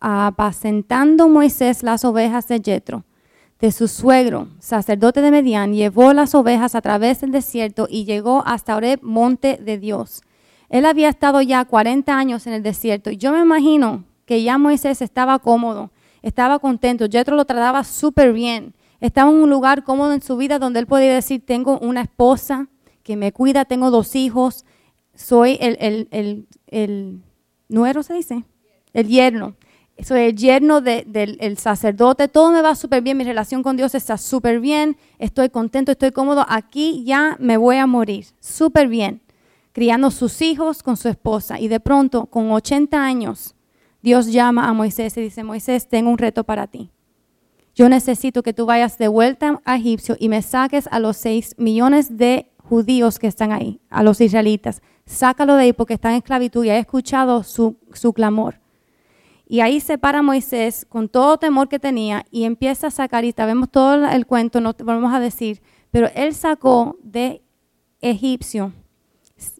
apacentando Moisés las ovejas de Jetro, de su suegro, sacerdote de Medián, llevó las ovejas a través del desierto y llegó hasta Oreb, monte de Dios. Él había estado ya 40 años en el desierto yo me imagino que ya Moisés estaba cómodo, estaba contento. Jetro lo trataba súper bien. Estaba en un lugar cómodo en su vida donde él podía decir, tengo una esposa que me cuida, tengo dos hijos, soy el, el, el nuero, se dice, el yerno. Soy el yerno del sacerdote, todo me va súper bien, mi relación con Dios está súper bien, estoy contento, estoy cómodo, aquí ya me voy a morir, súper bien, criando sus hijos con su esposa. Y de pronto, con 80 años, Dios llama a Moisés y dice, Moisés, tengo un reto para ti. Yo necesito que tú vayas de vuelta a Egipcio y me saques a los 6 millones de judíos que están ahí, a los israelitas. Sácalo de ahí porque están en esclavitud y he escuchado su, su clamor. Y ahí se para Moisés con todo temor que tenía y empieza a sacar, y vemos todo el cuento, no te volvemos a decir, pero él sacó de Egipcio,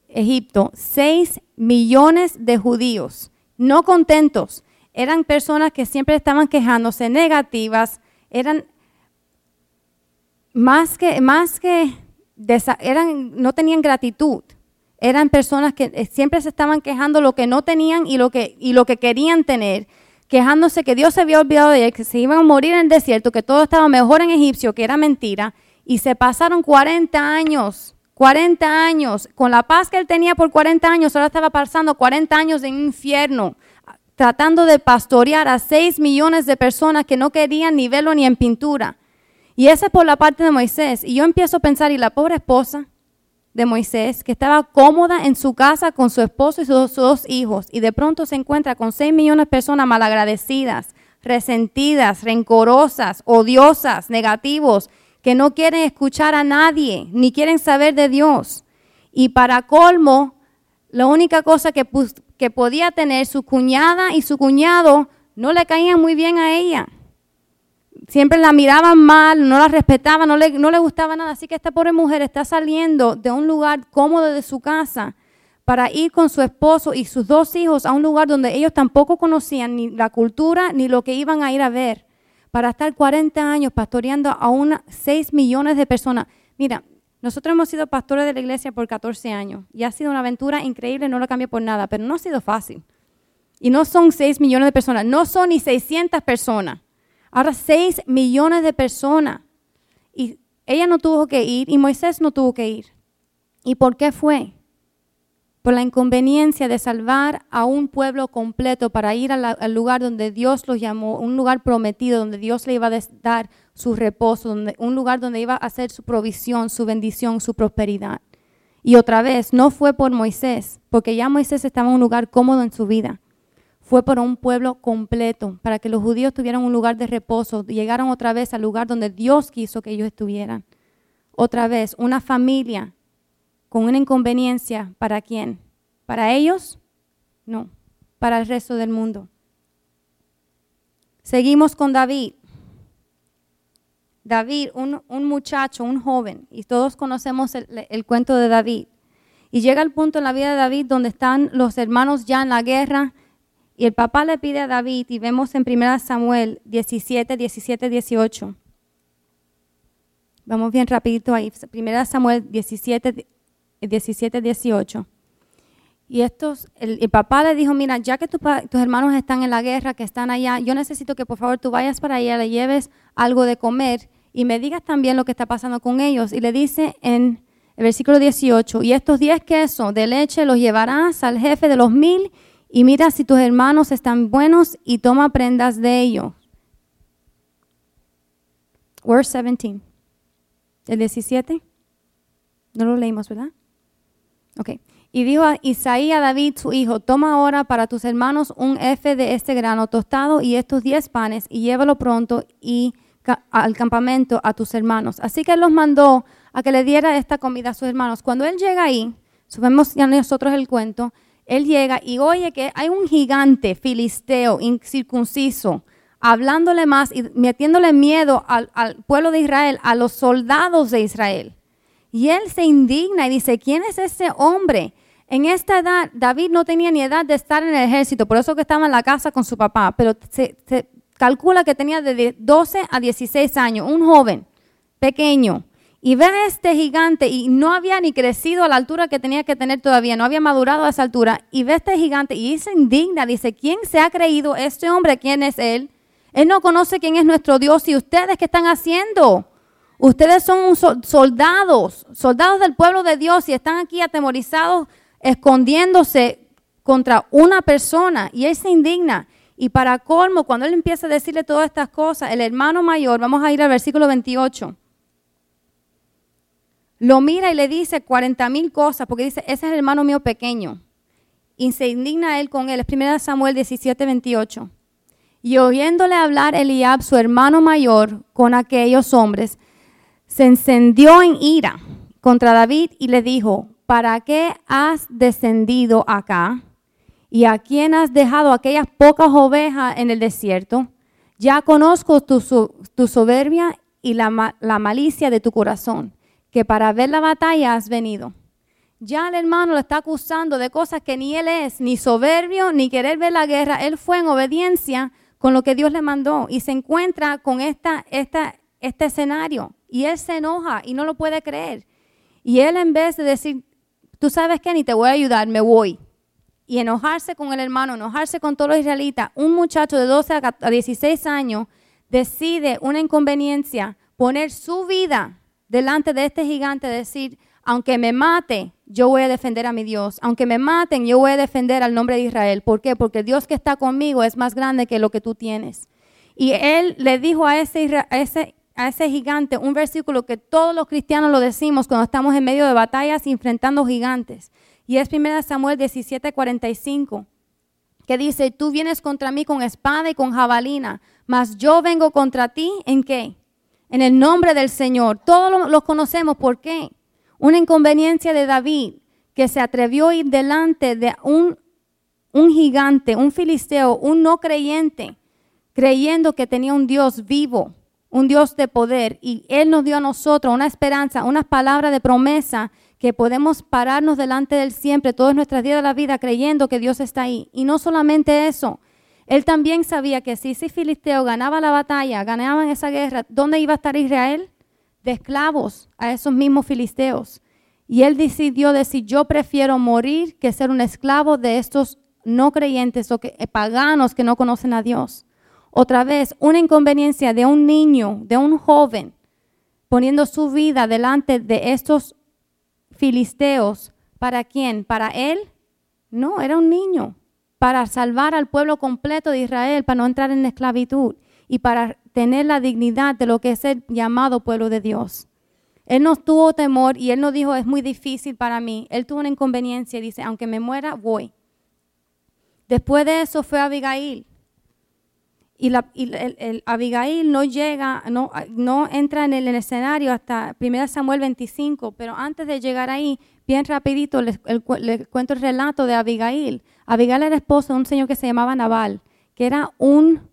Egipto, 6 millones de judíos, no contentos. Eran personas que siempre estaban quejándose, negativas, eran más que, más que, eran, no tenían gratitud eran personas que eh, siempre se estaban quejando lo que no tenían y lo que, y lo que querían tener, quejándose que Dios se había olvidado de ellos, que se iban a morir en el desierto, que todo estaba mejor en Egipcio, que era mentira, y se pasaron 40 años, 40 años, con la paz que él tenía por 40 años, ahora estaba pasando 40 años en infierno, tratando de pastorear a 6 millones de personas que no querían ni verlo ni en pintura. Y ese es por la parte de Moisés. Y yo empiezo a pensar, ¿y la pobre esposa? De Moisés, que estaba cómoda en su casa con su esposo y sus, dos hijos, y de pronto se encuentra con seis millones de personas malagradecidas, resentidas, rencorosas, odiosas, negativos, que no quieren escuchar a nadie, ni quieren saber de Dios. Y para colmo, la única cosa que, que podía tener su cuñada y su cuñado no le caían muy bien a ella siempre la miraban mal, no la respetaban, no le, no le gustaba nada. Así que esta pobre mujer está saliendo de un lugar cómodo de su casa para ir con su esposo y sus dos hijos a un lugar donde ellos tampoco conocían ni la cultura ni lo que iban a ir a ver, para estar 40 años pastoreando a unas 6 millones de personas. Mira, nosotros hemos sido pastores de la iglesia por 14 años y ha sido una aventura increíble, no lo cambio por nada, pero no ha sido fácil. Y no son 6 millones de personas, no son ni 600 personas. Ahora 6 millones de personas. Y ella no tuvo que ir y Moisés no tuvo que ir. ¿Y por qué fue? Por la inconveniencia de salvar a un pueblo completo para ir al lugar donde Dios los llamó, un lugar prometido, donde Dios le iba a dar su reposo, un lugar donde iba a hacer su provisión, su bendición, su prosperidad. Y otra vez, no fue por Moisés, porque ya Moisés estaba en un lugar cómodo en su vida fue por un pueblo completo, para que los judíos tuvieran un lugar de reposo, llegaran otra vez al lugar donde Dios quiso que ellos estuvieran. Otra vez, una familia con una inconveniencia, ¿para quién? ¿Para ellos? No, para el resto del mundo. Seguimos con David. David, un, muchacho, un joven, y todos conocemos el, el cuento de David. Y llega el punto en la vida de David donde están los hermanos ya en la guerra. Y el papá le pide a David, y vemos en 1 Samuel 17, 17, 18. Vamos bien rapidito ahí. 1 Samuel 17, 17, 18. Y estos, el, papá le dijo, mira, ya que tus hermanos están en la guerra, que están allá, yo necesito que por favor tú vayas para allá, le lleves algo de comer y me digas también lo que está pasando con ellos. Y le dice en el versículo 18, y estos diez quesos de leche los llevarás al jefe de los mil y mira si tus hermanos están buenos y toma prendas de ellos. Verse 17. El 17. No lo leímos, ¿verdad? Ok. Y dijo a Isaí a David, su hijo, toma ahora para tus hermanos un efe de este grano tostado y estos diez panes y llévalo pronto y al campamento a tus hermanos. Así que él los mandó a que le diera esta comida a sus hermanos. Cuando él llega ahí, subimos ya nosotros el cuento, él llega y oye que hay un gigante filisteo incircunciso hablándole más y metiéndole miedo al, pueblo de Israel, a los soldados de Israel. Y él se indigna y dice, ¿quién es ese hombre? En esta edad, David no tenía ni edad de estar en el ejército, por eso que estaba en la casa con su papá, pero se, calcula que tenía de 12 a 16 años, un joven pequeño. Y ve a este gigante y no había ni crecido a la altura que tenía que tener todavía, no había madurado a esa altura. Y ve a este gigante y se indigna, dice, ¿quién se ha creído este hombre? ¿Quién es él? Él no conoce quién es nuestro Dios y ustedes qué están haciendo. Ustedes son soldados, soldados del pueblo de Dios y están aquí atemorizados, escondiéndose contra una persona. Y él se indigna. Y para colmo, cuando él empieza a decirle todas estas cosas, el hermano mayor, vamos a ir al versículo 28, lo mira y le dice 40 mil cosas, porque dice, ese es el hermano mío pequeño. Y se indigna él con él. Es 1 Samuel 17, 28. Y oyéndole hablar Eliab, su hermano mayor, con aquellos hombres, se encendió en ira contra David y le dijo, ¿para qué has descendido acá? ¿Y a quién has dejado aquellas pocas ovejas en el desierto? Ya conozco tu, soberbia y la, la malicia de tu corazón, que para ver la batalla has venido. Ya el hermano lo está acusando de cosas que ni él es, ni soberbio, ni querer ver la guerra. Él fue en obediencia con lo que Dios le mandó y se encuentra con esta, esta, este escenario. Y él se enoja y no lo puede creer. Y él en vez de decir, tú sabes qué, ni te voy a ayudar, me voy. Y enojarse con el hermano, enojarse con todos los israelitas, un muchacho de 12 a 16 años decide una inconveniencia, poner su vida delante de este gigante, decir, aunque me mate, yo voy a defender a mi Dios. Aunque me maten, yo voy a defender al nombre de Israel. ¿Por qué? Porque Dios que está conmigo es más grande que lo que tú tienes. Y él le dijo a ese, a ese, gigante un versículo que todos los cristianos lo decimos cuando estamos en medio de batallas enfrentando gigantes. Y es 1 Samuel 17, 45, que dice, tú vienes contra mí con espada y con jabalina, mas yo vengo contra ti en qué? En el nombre del Señor. Todos los conocemos. ¿Por qué? Una inconveniencia de David que se atrevió a ir delante de un, un gigante, un filisteo, un no creyente, creyendo que tenía un Dios vivo, un Dios de poder. Y Él nos dio a nosotros una esperanza, una palabra de promesa que podemos pararnos delante de Él siempre, todos nuestros días de la vida, creyendo que Dios está ahí. Y no solamente eso, Él también sabía que si ese filisteo ganaba la batalla, ganaba esa guerra, ¿dónde iba a estar Israel? de esclavos a esos mismos filisteos. Y él decidió decir, yo prefiero morir que ser un esclavo de estos no creyentes o que, eh, paganos que no conocen a Dios. Otra vez, una inconveniencia de un niño, de un joven, poniendo su vida delante de estos filisteos. ¿Para quién? ¿Para él? No, era un niño. Para salvar al pueblo completo de Israel, para no entrar en esclavitud y para tener la dignidad de lo que es el llamado pueblo de Dios. Él no tuvo temor y él no dijo, es muy difícil para mí. Él tuvo una inconveniencia y dice, aunque me muera, voy. Después de eso fue Abigail. Y, Abigail no llega, no, no entra en el, escenario hasta 1 Samuel 25, pero antes de llegar ahí, bien rapidito les, cuento el relato de Abigail. Abigail era esposa de un señor que se llamaba Nabal, que era un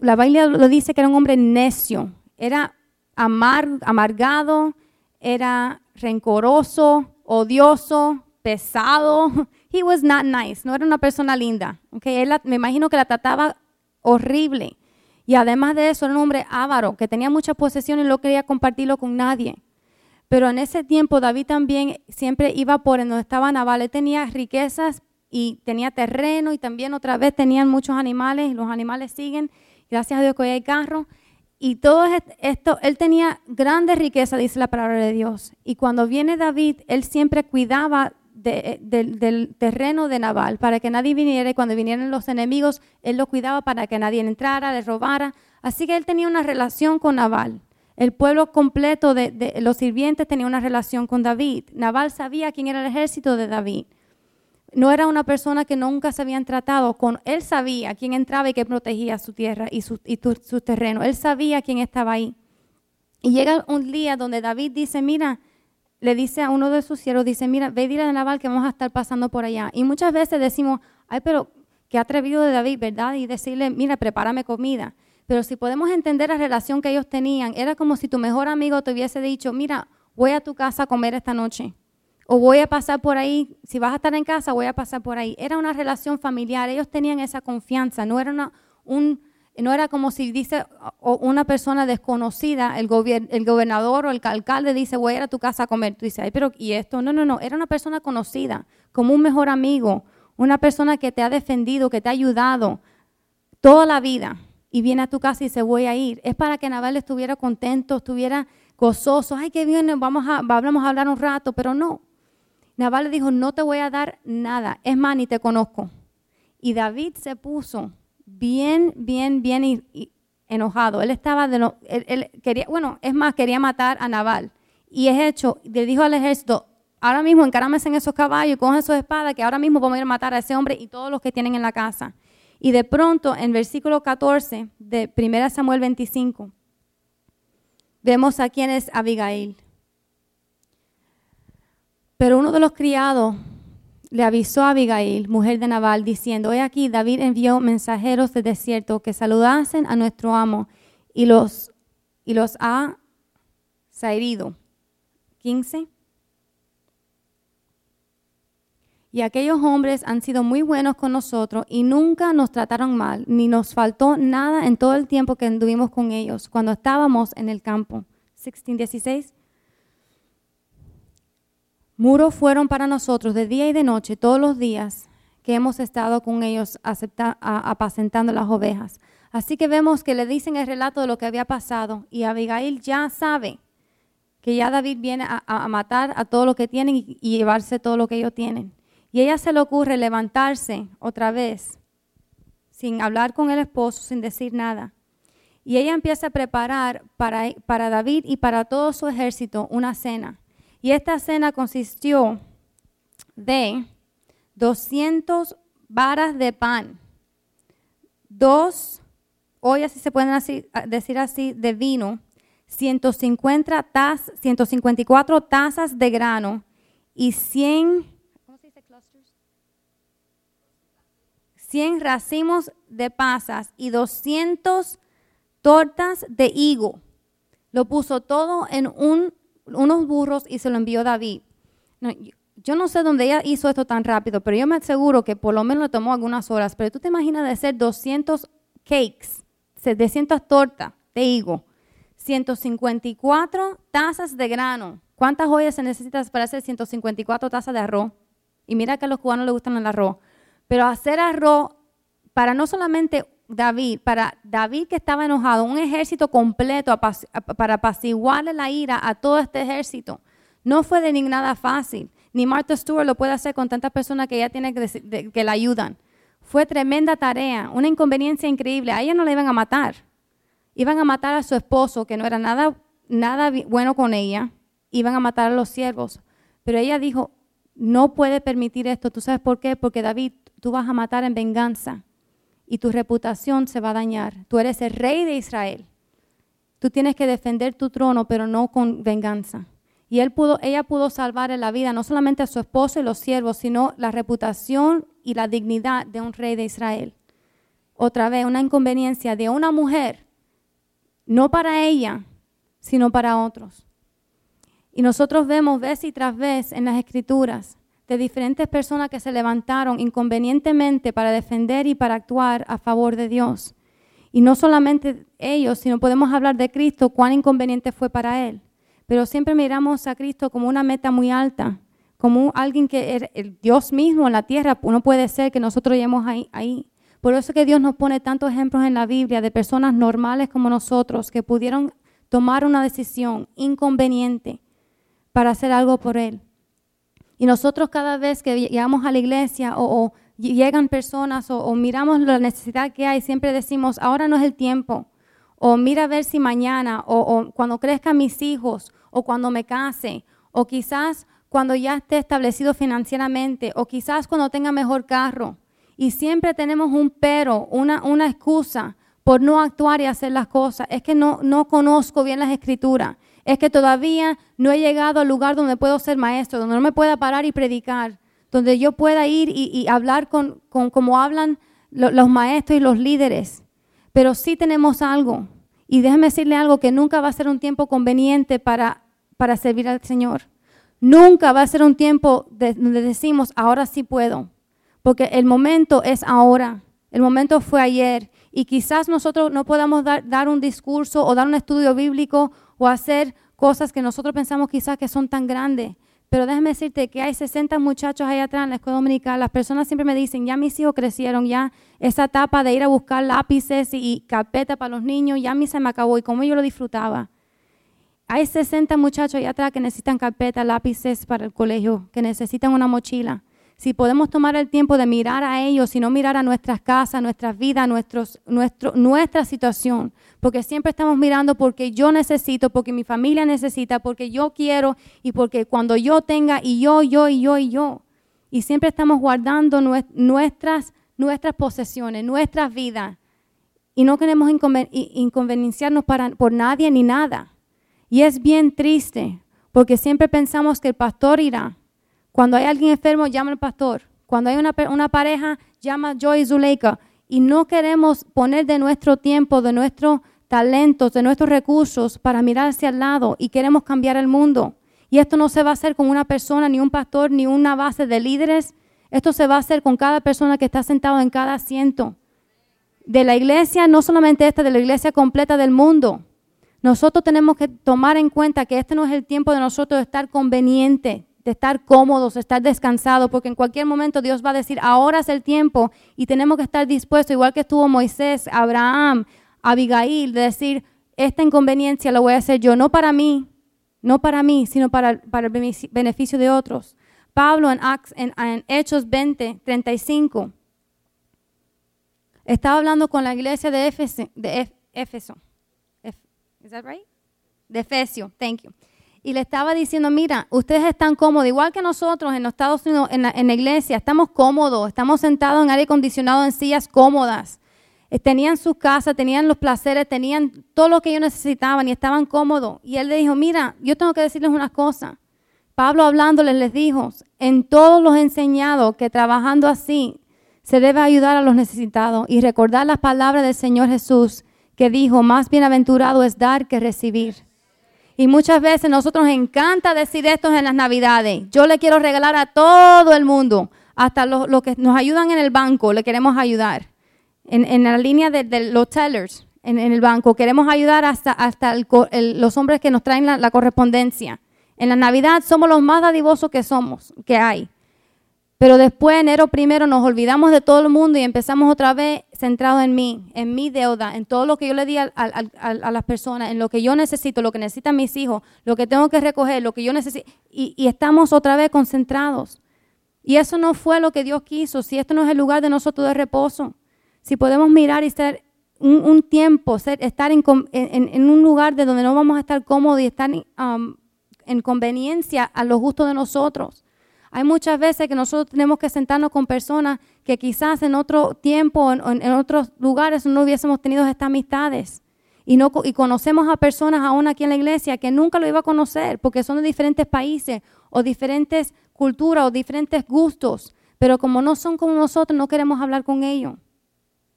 la Biblia lo dice que era un hombre necio, era amargado, era rencoroso, odioso, pesado. [laughs] He was not nice. No era una persona linda. Él me imagino que la trataba horrible. Y además de eso, era un hombre avaro, que tenía mucha posesión y no quería compartirlo con nadie. Pero en ese tiempo David también siempre iba por donde estaba Nabal. Él tenía riquezas y tenía terreno y también otra vez tenían muchos animales. Los animales siguen. Gracias a Dios que hoy hay carro. Y todo esto, él tenía grandes riquezas, dice la palabra de Dios. Y cuando viene David, él siempre cuidaba del terreno de Nabal para que nadie viniera y cuando vinieran los enemigos, él lo cuidaba para que nadie entrara, le robara. Así que él tenía una relación con Nabal. El pueblo completo de, los sirvientes tenía una relación con David. Nabal sabía quién era el ejército de David. No era una persona que nunca se habían tratado con. Él sabía quién entraba y que protegía su tierra y su, y terreno. Él sabía quién estaba ahí. Y llega un día donde David dice, mira, le dice a uno de sus siervos, dice, mira, ve y dile a Nabal que vamos a estar pasando por allá. Y muchas veces decimos, ay, pero qué atrevido de David, ¿verdad? Y decirle, mira, prepárame comida. Pero si podemos entender la relación que ellos tenían, era como si tu mejor amigo te hubiese dicho, mira, voy a tu casa a comer esta noche. O voy a pasar por ahí, si vas a estar en casa, voy a pasar por ahí. Era una relación familiar, ellos tenían esa confianza, no era una, un no era como si dice una persona desconocida, el, el gobernador o el alcalde dice, voy a ir a tu casa a comer. Tú dices, Ay, pero ¿y esto? No, no, no, era una persona conocida, como un mejor amigo, una persona que te ha defendido, que te ha ayudado toda la vida y viene a tu casa y dice, voy a ir. Es para que Nabal estuviera contento, estuviera gozoso. Ay, qué bien, vamos a, vamos a hablar un rato, pero no. Nabal le dijo, no te voy a dar nada, es más, ni te conozco. Y David se puso bien, bien, bien enojado. Él estaba, de él, quería, bueno, es más, quería matar a Naval. Y es hecho, le dijo al ejército, ahora mismo encáramense en esos caballos, cogen sus espadas, que ahora mismo vamos a ir a matar a ese hombre y todos los que tienen en la casa. Y de pronto, en versículo 14 de 1 Samuel 25, vemos a quién es Abigail. Pero uno de los criados le avisó a Abigail, mujer de Nabal, diciendo, he aquí, David envió mensajeros del desierto que saludasen a nuestro amo y los, y los ha herido. 15. Y aquellos hombres han sido muy buenos con nosotros y nunca nos trataron mal, ni nos faltó nada en todo el tiempo que anduvimos con ellos, cuando estábamos en el campo. 16, 16. Muros fueron para nosotros de día y de noche todos los días que hemos estado con ellos apacentando las ovejas. Así que vemos que le dicen el relato de lo que había pasado y Abigail ya sabe que ya David viene a, matar a todo lo que tienen y, llevarse todo lo que ellos tienen. Y ella se le ocurre levantarse otra vez sin hablar con el esposo, sin decir nada. Y ella empieza a preparar para, para David y para todo su ejército una cena. Y esta cena consistió de 200 varas de pan, dos ollas, si se pueden decir así, de vino, 150 taz, 154 tazas de grano y 100, ¿cómo se dice 100 racimos de pasas y 200 tortas de higo. Lo puso todo en un unos burros y se lo envió David. yo no sé dónde ella hizo esto tan rápido, pero yo me aseguro que por lo menos le tomó algunas horas. Pero tú te imaginas de hacer 200 cakes, 700 tortas de higo, 154 tazas de grano. ¿Cuántas ollas se necesitan para hacer 154 tazas de arroz? Y mira que a los cubanos les gustan el arroz. Pero hacer arroz para no solamente David, para David que estaba enojado, un ejército completo para apaciguarle la ira a todo este ejército, no fue de nada fácil. Ni Martha Stewart lo puede hacer con tantas personas que ella tiene que, que la ayudan. Fue tremenda tarea, una inconveniencia increíble. A ella no la iban a matar. Iban a matar a su esposo, que no era nada, nada bueno con ella. Iban a matar a los siervos. Pero ella dijo, no puede permitir esto. ¿Tú sabes por qué? Porque David, tú vas a matar en venganza y tu reputación se va a dañar. Tú eres el rey de Israel. Tú tienes que defender tu trono, pero no con venganza. Y él pudo, ella pudo salvar la vida no solamente a su esposo y los siervos, sino la reputación y la dignidad de un rey de Israel. Otra vez, una inconveniencia de una mujer, no para ella, sino para otros. Y nosotros vemos vez y tras vez en las escrituras de diferentes personas que se levantaron inconvenientemente para defender y para actuar a favor de Dios. Y no solamente ellos, sino podemos hablar de Cristo, cuán inconveniente fue para Él. Pero siempre miramos a Cristo como una meta muy alta, como alguien que es el Dios mismo en la tierra. No puede ser que nosotros lleguemos ahí, ahí. Por eso que Dios nos pone tantos ejemplos en la Biblia de personas normales como nosotros que pudieron tomar una decisión inconveniente para hacer algo por Él. Y nosotros cada vez que llegamos a la iglesia o, llegan personas o, miramos la necesidad que hay, siempre decimos, ahora no es el tiempo. O mira a ver si mañana, o, o cuando crezcan mis hijos, o cuando me case, o quizás cuando ya esté establecido financieramente, o quizás cuando tenga mejor carro. Y siempre tenemos un pero, una, una excusa por no actuar y hacer las cosas. Es que no, no conozco bien las escrituras es que todavía no he llegado al lugar donde puedo ser maestro, donde no me pueda parar y predicar, donde yo pueda ir y, hablar con, como hablan los maestros y los líderes. Pero sí tenemos algo. Y déjeme decirle algo, que nunca va a ser un tiempo conveniente para, para servir al Señor. Nunca va a ser un tiempo donde decimos, ahora sí puedo. Porque el momento es ahora. El momento fue ayer. Y quizás nosotros no podamos dar un discurso o dar un estudio bíblico o hacer cosas que nosotros pensamos quizás que son tan grandes. Pero déjame decirte que hay 60 muchachos ahí atrás en la escuela dominical. Las personas siempre me dicen, ya mis hijos crecieron, ya esa etapa de ir a buscar lápices y, carpeta para los niños, ya a mí se me acabó y como yo lo disfrutaba. Hay 60 muchachos ahí atrás que necesitan carpeta, lápices para el colegio, que necesitan una mochila si podemos tomar el tiempo de mirar a ellos y no mirar a nuestras casas, nuestras vidas, nuestros, nuestro, nuestra situación, porque siempre estamos mirando porque yo necesito, porque mi familia necesita, porque yo quiero y porque cuando yo tenga y yo, yo y yo y yo. Y siempre estamos guardando nuestras, nuestras posesiones, nuestras vidas. Y no queremos inconvenienciarnos para, por nadie ni nada. Y es bien triste, porque siempre pensamos que el pastor irá, cuando hay alguien enfermo, llama al pastor. Cuando hay una, una pareja, llama a Joy Zuleika. Y no queremos poner de nuestro tiempo, de nuestros talentos, de nuestros recursos para mirar hacia el lado y queremos cambiar el mundo. Y esto no se va a hacer con una persona, ni un pastor, ni una base de líderes. Esto se va a hacer con cada persona que está sentado en cada asiento. De la iglesia, no solamente esta, de la iglesia completa del mundo. Nosotros tenemos que tomar en cuenta que este no es el tiempo de nosotros de estar conveniente, de estar cómodos, estar descansados, porque en cualquier momento Dios va a decir, ahora es el tiempo y tenemos que estar dispuestos, igual que estuvo Moisés, Abraham, Abigail, de decir, esta inconveniencia la voy a hacer yo, no para mí, no para mí, sino para, para el beneficio de otros. Pablo en, en, Hechos 20, 35, estaba hablando con la iglesia de Éfeso. De Éfeso. Is that right? De Efesio, thank you y le estaba diciendo, mira, ustedes están cómodos, igual que nosotros en los Estados Unidos, en la, iglesia, estamos cómodos, estamos sentados en aire acondicionado, en sillas cómodas. Eh, tenían su casa, tenían los placeres, tenían todo lo que ellos necesitaban y estaban cómodos. Y él le dijo, mira, yo tengo que decirles una cosa. Pablo hablándoles les dijo, en todos los enseñados que trabajando así se debe ayudar a los necesitados y recordar las palabras del Señor Jesús que dijo, más bienaventurado es dar que recibir. Y muchas veces nosotros nos encanta decir esto en las navidades. Yo le quiero regalar a todo el mundo, hasta los, que nos ayudan en el banco, le queremos ayudar. En, la línea de, los tellers en, el banco, queremos ayudar hasta, hasta los hombres que nos traen la, la correspondencia. En la Navidad somos los más dadivosos que somos, que hay. Pero después, enero primero, nos olvidamos de todo el mundo y empezamos otra vez centrado en mí, en mi deuda, en todo lo que yo le di a, las personas, en lo que yo necesito, lo que necesitan mis hijos, lo que tengo que recoger, lo que yo necesito. Y, estamos otra vez concentrados. Y eso no fue lo que Dios quiso. Si esto no es el lugar de nosotros de reposo, si podemos mirar y ser un, tiempo, ser, estar en, un lugar de donde no vamos a estar cómodos y estar um, en conveniencia a los gustos de nosotros hay muchas veces que nosotros tenemos que sentarnos con personas que quizás en otro tiempo en, otros lugares no hubiésemos tenido estas amistades. Y, y conocemos a personas aún aquí en la iglesia que nunca lo iba a conocer porque son de diferentes países o diferentes culturas o diferentes gustos. Pero como no son como nosotros, no queremos hablar con ellos.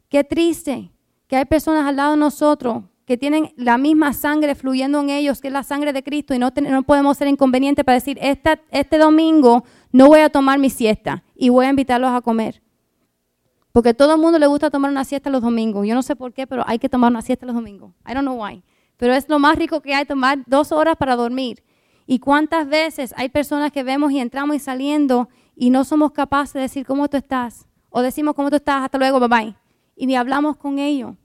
Qué triste que hay personas al lado de nosotros que tienen la misma sangre fluyendo en ellos, que es la sangre de Cristo, y no, no podemos ser inconvenientes para decir, este domingo no voy a tomar mi siesta y voy a invitarlos a comer. Porque a todo el mundo le gusta tomar una siesta los domingos. Yo no sé por qué, pero hay que tomar una siesta los domingos. I don't know why. Pero es lo más rico que hay, tomar dos horas para dormir. ¿Y cuántas veces hay personas que vemos y entramos y saliendo y no somos capaces de decir cómo tú estás? O decimos cómo tú estás, hasta luego, bye bye. Y ni hablamos con ellos.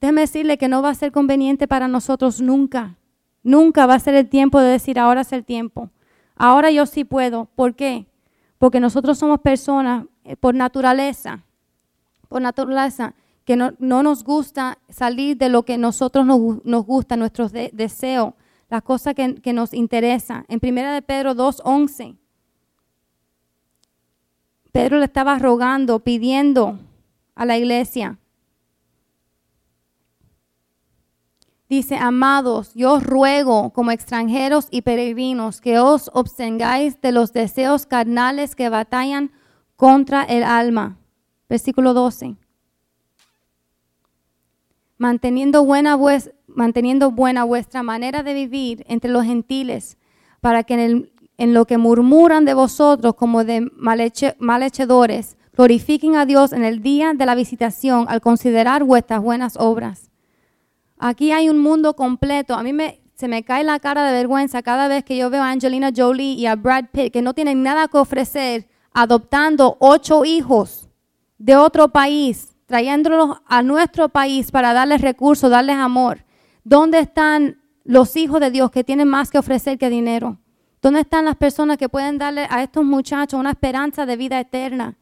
Déjeme decirle que no va a ser conveniente para nosotros nunca. Nunca va a ser el tiempo de decir ahora es el tiempo. Ahora yo sí puedo. ¿Por qué? Porque nosotros somos personas eh, por naturaleza, por naturaleza, que no, nos gusta salir de lo que nosotros nos, gusta, nuestros deseos, las cosas que, que, nos interesan. En primera de Pedro 2.11, Pedro le estaba rogando, pidiendo a la iglesia Dice, amados, yo os ruego como extranjeros y peregrinos que os obtengáis de los deseos carnales que batallan contra el alma. Versículo 12. Manteniendo buena, vuestra manera de vivir entre los gentiles, para que en, lo que murmuran de vosotros como de malhechedores, glorifiquen a Dios en el día de la visitación al considerar vuestras buenas obras. Aquí hay un mundo completo. A mí me, se me cae la cara de vergüenza cada vez que yo veo a Angelina Jolie y a Brad Pitt que no tienen nada que ofrecer adoptando ocho hijos de otro país, trayéndolos a nuestro país para darles recursos, darles amor. ¿Dónde están los hijos de Dios que tienen más que ofrecer que dinero? ¿Dónde están las personas que pueden darle a estos muchachos una esperanza de vida eterna?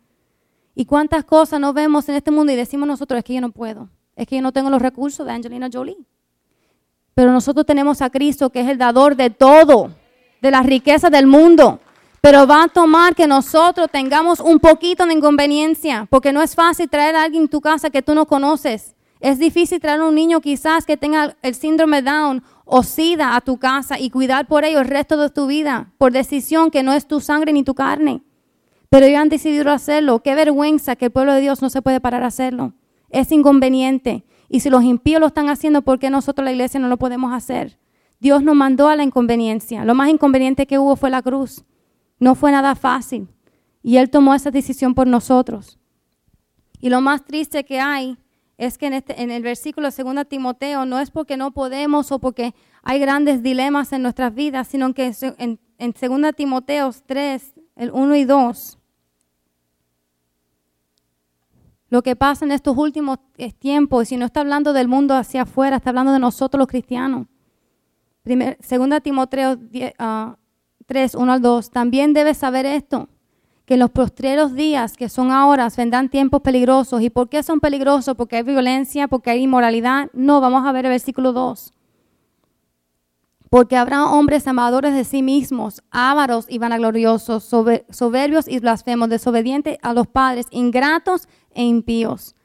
¿Y cuántas cosas no vemos en este mundo y decimos nosotros, es que yo no puedo? Es que yo no tengo los recursos de Angelina Jolie. Pero nosotros tenemos a Cristo que es el dador de todo, de las riquezas del mundo. Pero va a tomar que nosotros tengamos un poquito de inconveniencia, porque no es fácil traer a alguien en tu casa que tú no conoces. Es difícil traer a un niño quizás que tenga el síndrome Down o SIDA a tu casa y cuidar por ello el resto de tu vida, por decisión que no es tu sangre ni tu carne. Pero ellos han decidido hacerlo. Qué vergüenza que el pueblo de Dios no se puede parar a hacerlo es inconveniente. Y si los impíos lo están haciendo, ¿por qué nosotros la iglesia no lo podemos hacer? Dios nos mandó a la inconveniencia. Lo más inconveniente que hubo fue la cruz. No fue nada fácil. Y Él tomó esa decisión por nosotros. Y lo más triste que hay es que en, este, el versículo 2 Timoteo no es porque no podemos o porque hay grandes dilemas en nuestras vidas, sino que en, en 2 Timoteo 3, el 1 y 2, lo que pasa en estos últimos eh, tiempos, y si no está hablando del mundo hacia afuera, está hablando de nosotros los cristianos. segunda Timoteo 3, 1 ah, al 2, también debes saber esto, que en los postreros días que son ahora vendrán tiempos peligrosos. ¿Y por qué son peligrosos? Porque hay violencia, porque hay inmoralidad. No, vamos a ver el versículo 2. Porque habrá hombres amadores de sí mismos, ávaros y vanagloriosos, soberbios y blasfemos, desobedientes a los padres, ingratos e impíos.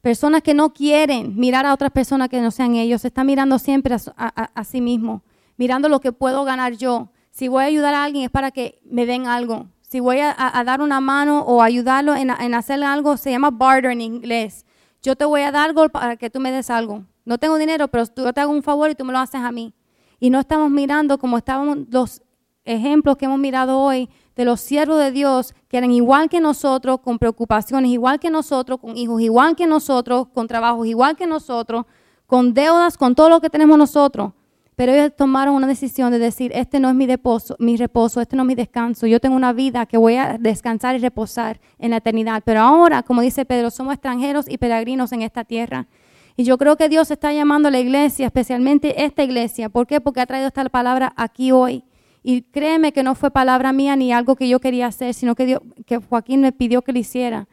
Personas que no quieren mirar a otras personas que no sean ellos, están mirando siempre a, sí mismos, mirando lo que puedo ganar yo. Si voy a ayudar a alguien es para que me den algo. Si voy a, dar una mano o ayudarlo en, en hacer algo, se llama barter en inglés. Yo te voy a dar algo para que tú me des algo. No tengo dinero, pero yo te hago un favor y tú me lo haces a mí y no estamos mirando como estábamos los ejemplos que hemos mirado hoy de los siervos de Dios que eran igual que nosotros, con preocupaciones, igual que nosotros, con hijos, igual que nosotros, con trabajos, igual que nosotros, con deudas, con todo lo que tenemos nosotros. Pero ellos tomaron una decisión de decir, este no es mi, reposo, mi reposo, este no es mi descanso. Yo tengo una vida que voy a descansar y reposar en la eternidad. Pero ahora, como dice Pedro, somos extranjeros y peregrinos en esta tierra. Y yo creo que Dios está llamando a la iglesia, especialmente esta iglesia. ¿Por qué? Porque ha traído esta palabra aquí hoy. Y créeme que no fue palabra mía ni algo que yo quería hacer, sino que, Dios, que Joaquín me pidió que lo hiciera.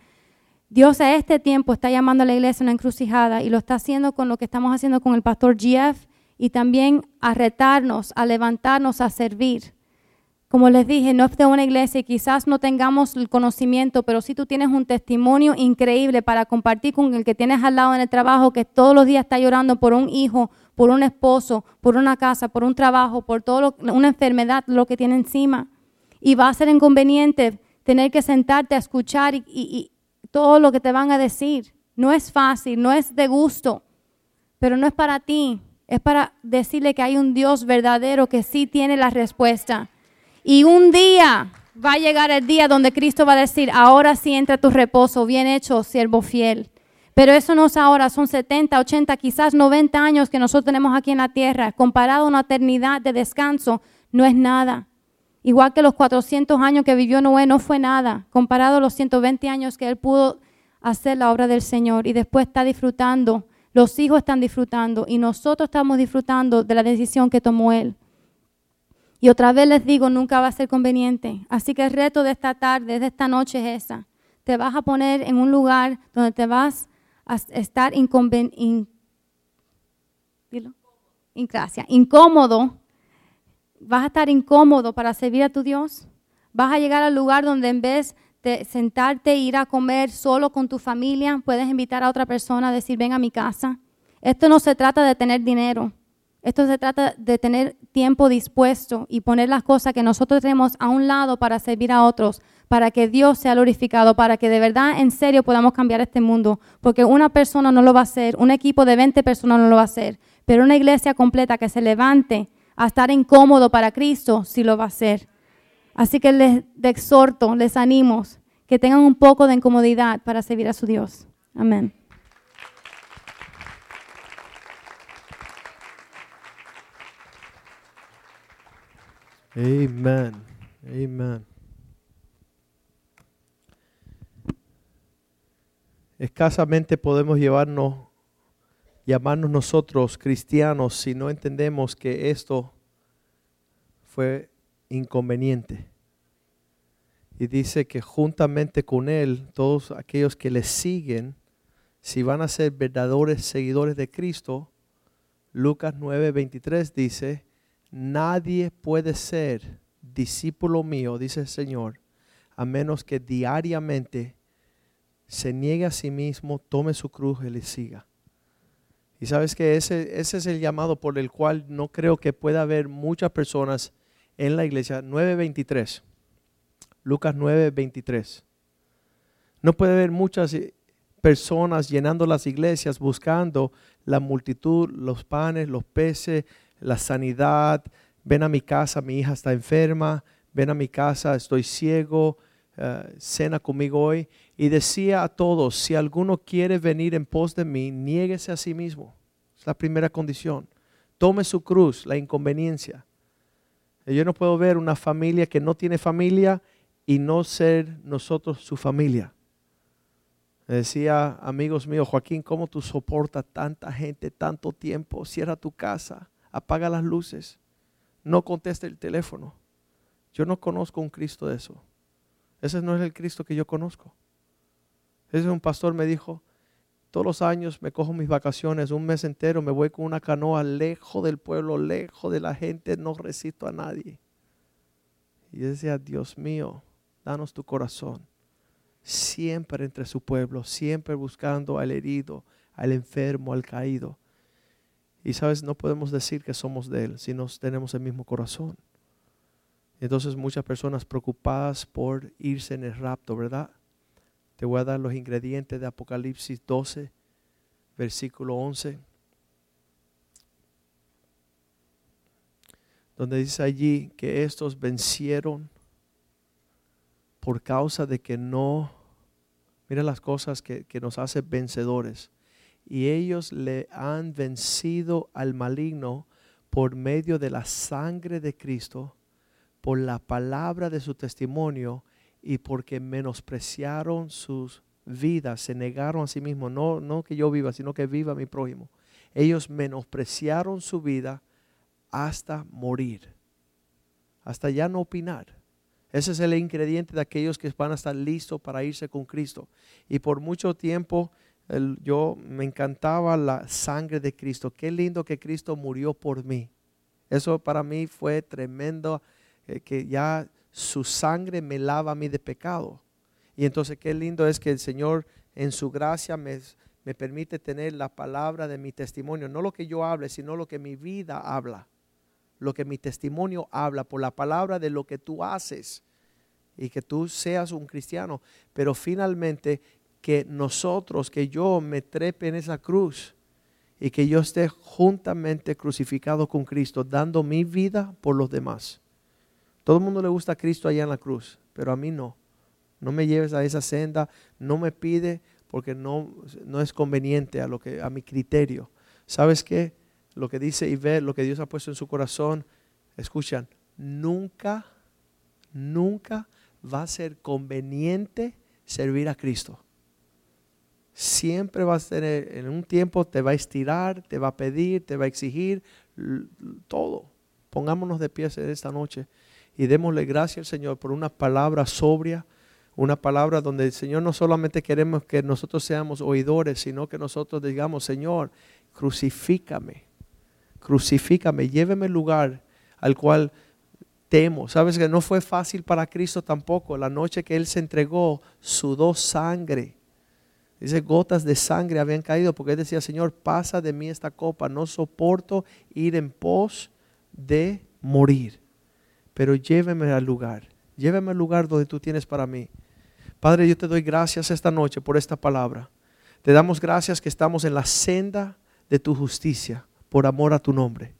Dios a este tiempo está llamando a la iglesia una encrucijada y lo está haciendo con lo que estamos haciendo con el pastor Jeff y también a retarnos, a levantarnos, a servir. Como les dije, no es de una iglesia y quizás no tengamos el conocimiento, pero si tú tienes un testimonio increíble para compartir con el que tienes al lado en el trabajo, que todos los días está llorando por un hijo, por un esposo, por una casa, por un trabajo, por todo una enfermedad, lo que tiene encima. Y va a ser inconveniente tener que sentarte a escuchar y todo lo que te van a decir. No es fácil, no es de gusto. pero no es para ti, es para decirle que hay un Dios verdadero que sí tiene la respuesta. Y un día va a llegar el día donde Cristo va a decir, ahora sí entra tu reposo, bien hecho, siervo fiel. Pero eso no es ahora, son 70, 80, quizás 90 años que nosotros tenemos aquí en la tierra. Comparado a una eternidad de descanso, no es nada. Igual que los 400 años que vivió Noé no fue nada, comparado a los 120 años que él pudo hacer la obra del Señor y después está disfrutando, los hijos están disfrutando y nosotros estamos disfrutando de la decisión que tomó él. Y otra vez les digo, nunca va a ser conveniente. Así que el reto de esta tarde, de esta noche es esa. Te vas a poner en un lugar donde te vas estar inconven in incómodo. Vas a estar incómodo para servir a tu Dios. Vas a llegar al lugar donde en vez de sentarte e ir a comer solo con tu familia, puedes invitar a otra persona a decir, ven a mi casa. Esto no se trata de tener dinero. Esto se trata de tener tiempo dispuesto y poner las cosas que nosotros tenemos a un lado para servir a otros, para que Dios sea glorificado, para que de verdad, en serio, podamos cambiar este mundo. Porque una persona no lo va a hacer, un equipo de 20 personas no lo va a hacer, pero una iglesia completa que se levante a estar incómodo para Cristo, sí lo va a hacer. Así que les exhorto, les animo que tengan un poco de incomodidad para servir a su Dios. Amén. Amén. Amén. Escasamente podemos llevarnos, llamarnos nosotros cristianos si no entendemos que esto fue inconveniente. Y dice que juntamente con Él, todos aquellos que le siguen, si van a ser verdaderos seguidores de Cristo, Lucas 9:23 dice, Nadie puede ser discípulo mío, dice el Señor, a menos que diariamente se niegue a sí mismo, tome su cruz y le siga. Y sabes que ese, ese es el llamado por el cual no creo que pueda haber muchas personas en la iglesia. 9.23. Lucas 9.23. No puede haber muchas personas llenando las iglesias buscando la multitud, los panes, los peces, la sanidad, ven a mi casa, mi hija está enferma, ven a mi casa, estoy ciego, eh, cena conmigo hoy. Y decía a todos, si alguno quiere venir en pos de mí, niéguese a sí mismo. Es la primera condición. Tome su cruz, la inconveniencia. Yo no puedo ver una familia que no tiene familia y no ser nosotros su familia. decía, amigos míos, Joaquín, ¿cómo tú soportas tanta gente, tanto tiempo? Cierra tu casa apaga las luces, no conteste el teléfono. Yo no conozco un Cristo de eso. Ese no es el Cristo que yo conozco. Ese un pastor me dijo, todos los años me cojo mis vacaciones, un mes entero me voy con una canoa lejos del pueblo, lejos de la gente, no resisto a nadie. Y decía, Dios mío, danos tu corazón, siempre entre su pueblo, siempre buscando al herido, al enfermo, al caído. Y sabes, no podemos decir que somos de Él si no tenemos el mismo corazón. Entonces muchas personas preocupadas por irse en el rapto, ¿verdad? Te voy a dar los ingredientes de Apocalipsis 12, versículo 11. Donde dice allí que estos vencieron por causa de que no, mira las cosas que, que nos hacen vencedores y ellos le han vencido al maligno por medio de la sangre de Cristo, por la palabra de su testimonio y porque menospreciaron sus vidas, se negaron a sí mismos, no, no que yo viva, sino que viva mi prójimo. Ellos menospreciaron su vida hasta morir, hasta ya no opinar. Ese es el ingrediente de aquellos que van a estar listos para irse con Cristo. Y por mucho tiempo yo me encantaba la sangre de Cristo. Qué lindo que Cristo murió por mí. Eso para mí fue tremendo, eh, que ya su sangre me lava a mí de pecado. Y entonces qué lindo es que el Señor en su gracia me, me permite tener la palabra de mi testimonio. No lo que yo hable, sino lo que mi vida habla. Lo que mi testimonio habla por la palabra de lo que tú haces y que tú seas un cristiano. Pero finalmente que nosotros, que yo me trepe en esa cruz y que yo esté juntamente crucificado con Cristo, dando mi vida por los demás. Todo el mundo le gusta a Cristo allá en la cruz, pero a mí no. No me lleves a esa senda, no me pide porque no, no es conveniente a, lo que, a mi criterio. ¿Sabes qué? Lo que dice y ve, lo que Dios ha puesto en su corazón, escuchan, nunca, nunca va a ser conveniente servir a Cristo. Siempre va a ser, en un tiempo te va a estirar, te va a pedir, te va a exigir todo. Pongámonos de pie esta noche y démosle gracias al Señor por una palabra sobria, una palabra donde el Señor no solamente queremos que nosotros seamos oidores, sino que nosotros digamos, Señor, crucifícame, crucifícame, lléveme al lugar al cual temo. Sabes que no fue fácil para Cristo tampoco. La noche que Él se entregó, sudó sangre. Dice, gotas de sangre habían caído porque Él decía, Señor, pasa de mí esta copa. No soporto ir en pos de morir. Pero lléveme al lugar. Lléveme al lugar donde tú tienes para mí. Padre, yo te doy gracias esta noche por esta palabra. Te damos gracias que estamos en la senda de tu justicia por amor a tu nombre.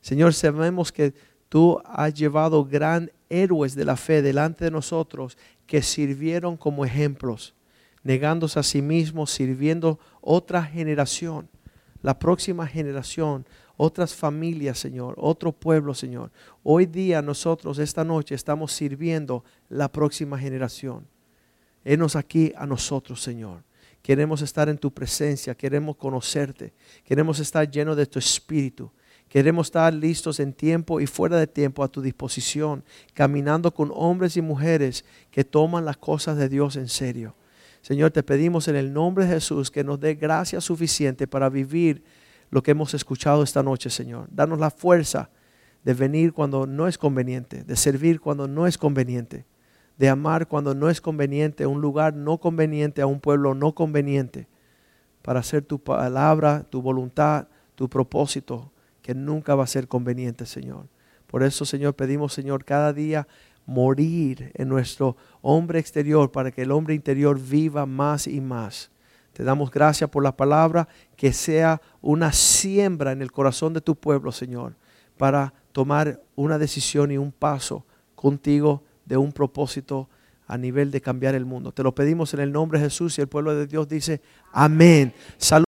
Señor, sabemos que tú has llevado gran héroes de la fe delante de nosotros que sirvieron como ejemplos, negándose a sí mismos, sirviendo otra generación, la próxima generación, otras familias, Señor, otro pueblo, Señor. Hoy día nosotros, esta noche, estamos sirviendo la próxima generación. Henos aquí a nosotros, Señor. Queremos estar en tu presencia, queremos conocerte, queremos estar llenos de tu espíritu. Queremos estar listos en tiempo y fuera de tiempo a tu disposición, caminando con hombres y mujeres que toman las cosas de Dios en serio. Señor, te pedimos en el nombre de Jesús que nos dé gracia suficiente para vivir lo que hemos escuchado esta noche, Señor. Danos la fuerza de venir cuando no es conveniente, de servir cuando no es conveniente de amar cuando no es conveniente, a un lugar no conveniente, a un pueblo no conveniente, para hacer tu palabra, tu voluntad, tu propósito, que nunca va a ser conveniente, Señor. Por eso, Señor, pedimos, Señor, cada día morir en nuestro hombre exterior para que el hombre interior viva más y más. Te damos gracias por la palabra, que sea una siembra en el corazón de tu pueblo, Señor, para tomar una decisión y un paso contigo de un propósito a nivel de cambiar el mundo. Te lo pedimos en el nombre de Jesús y el pueblo de Dios dice, amén.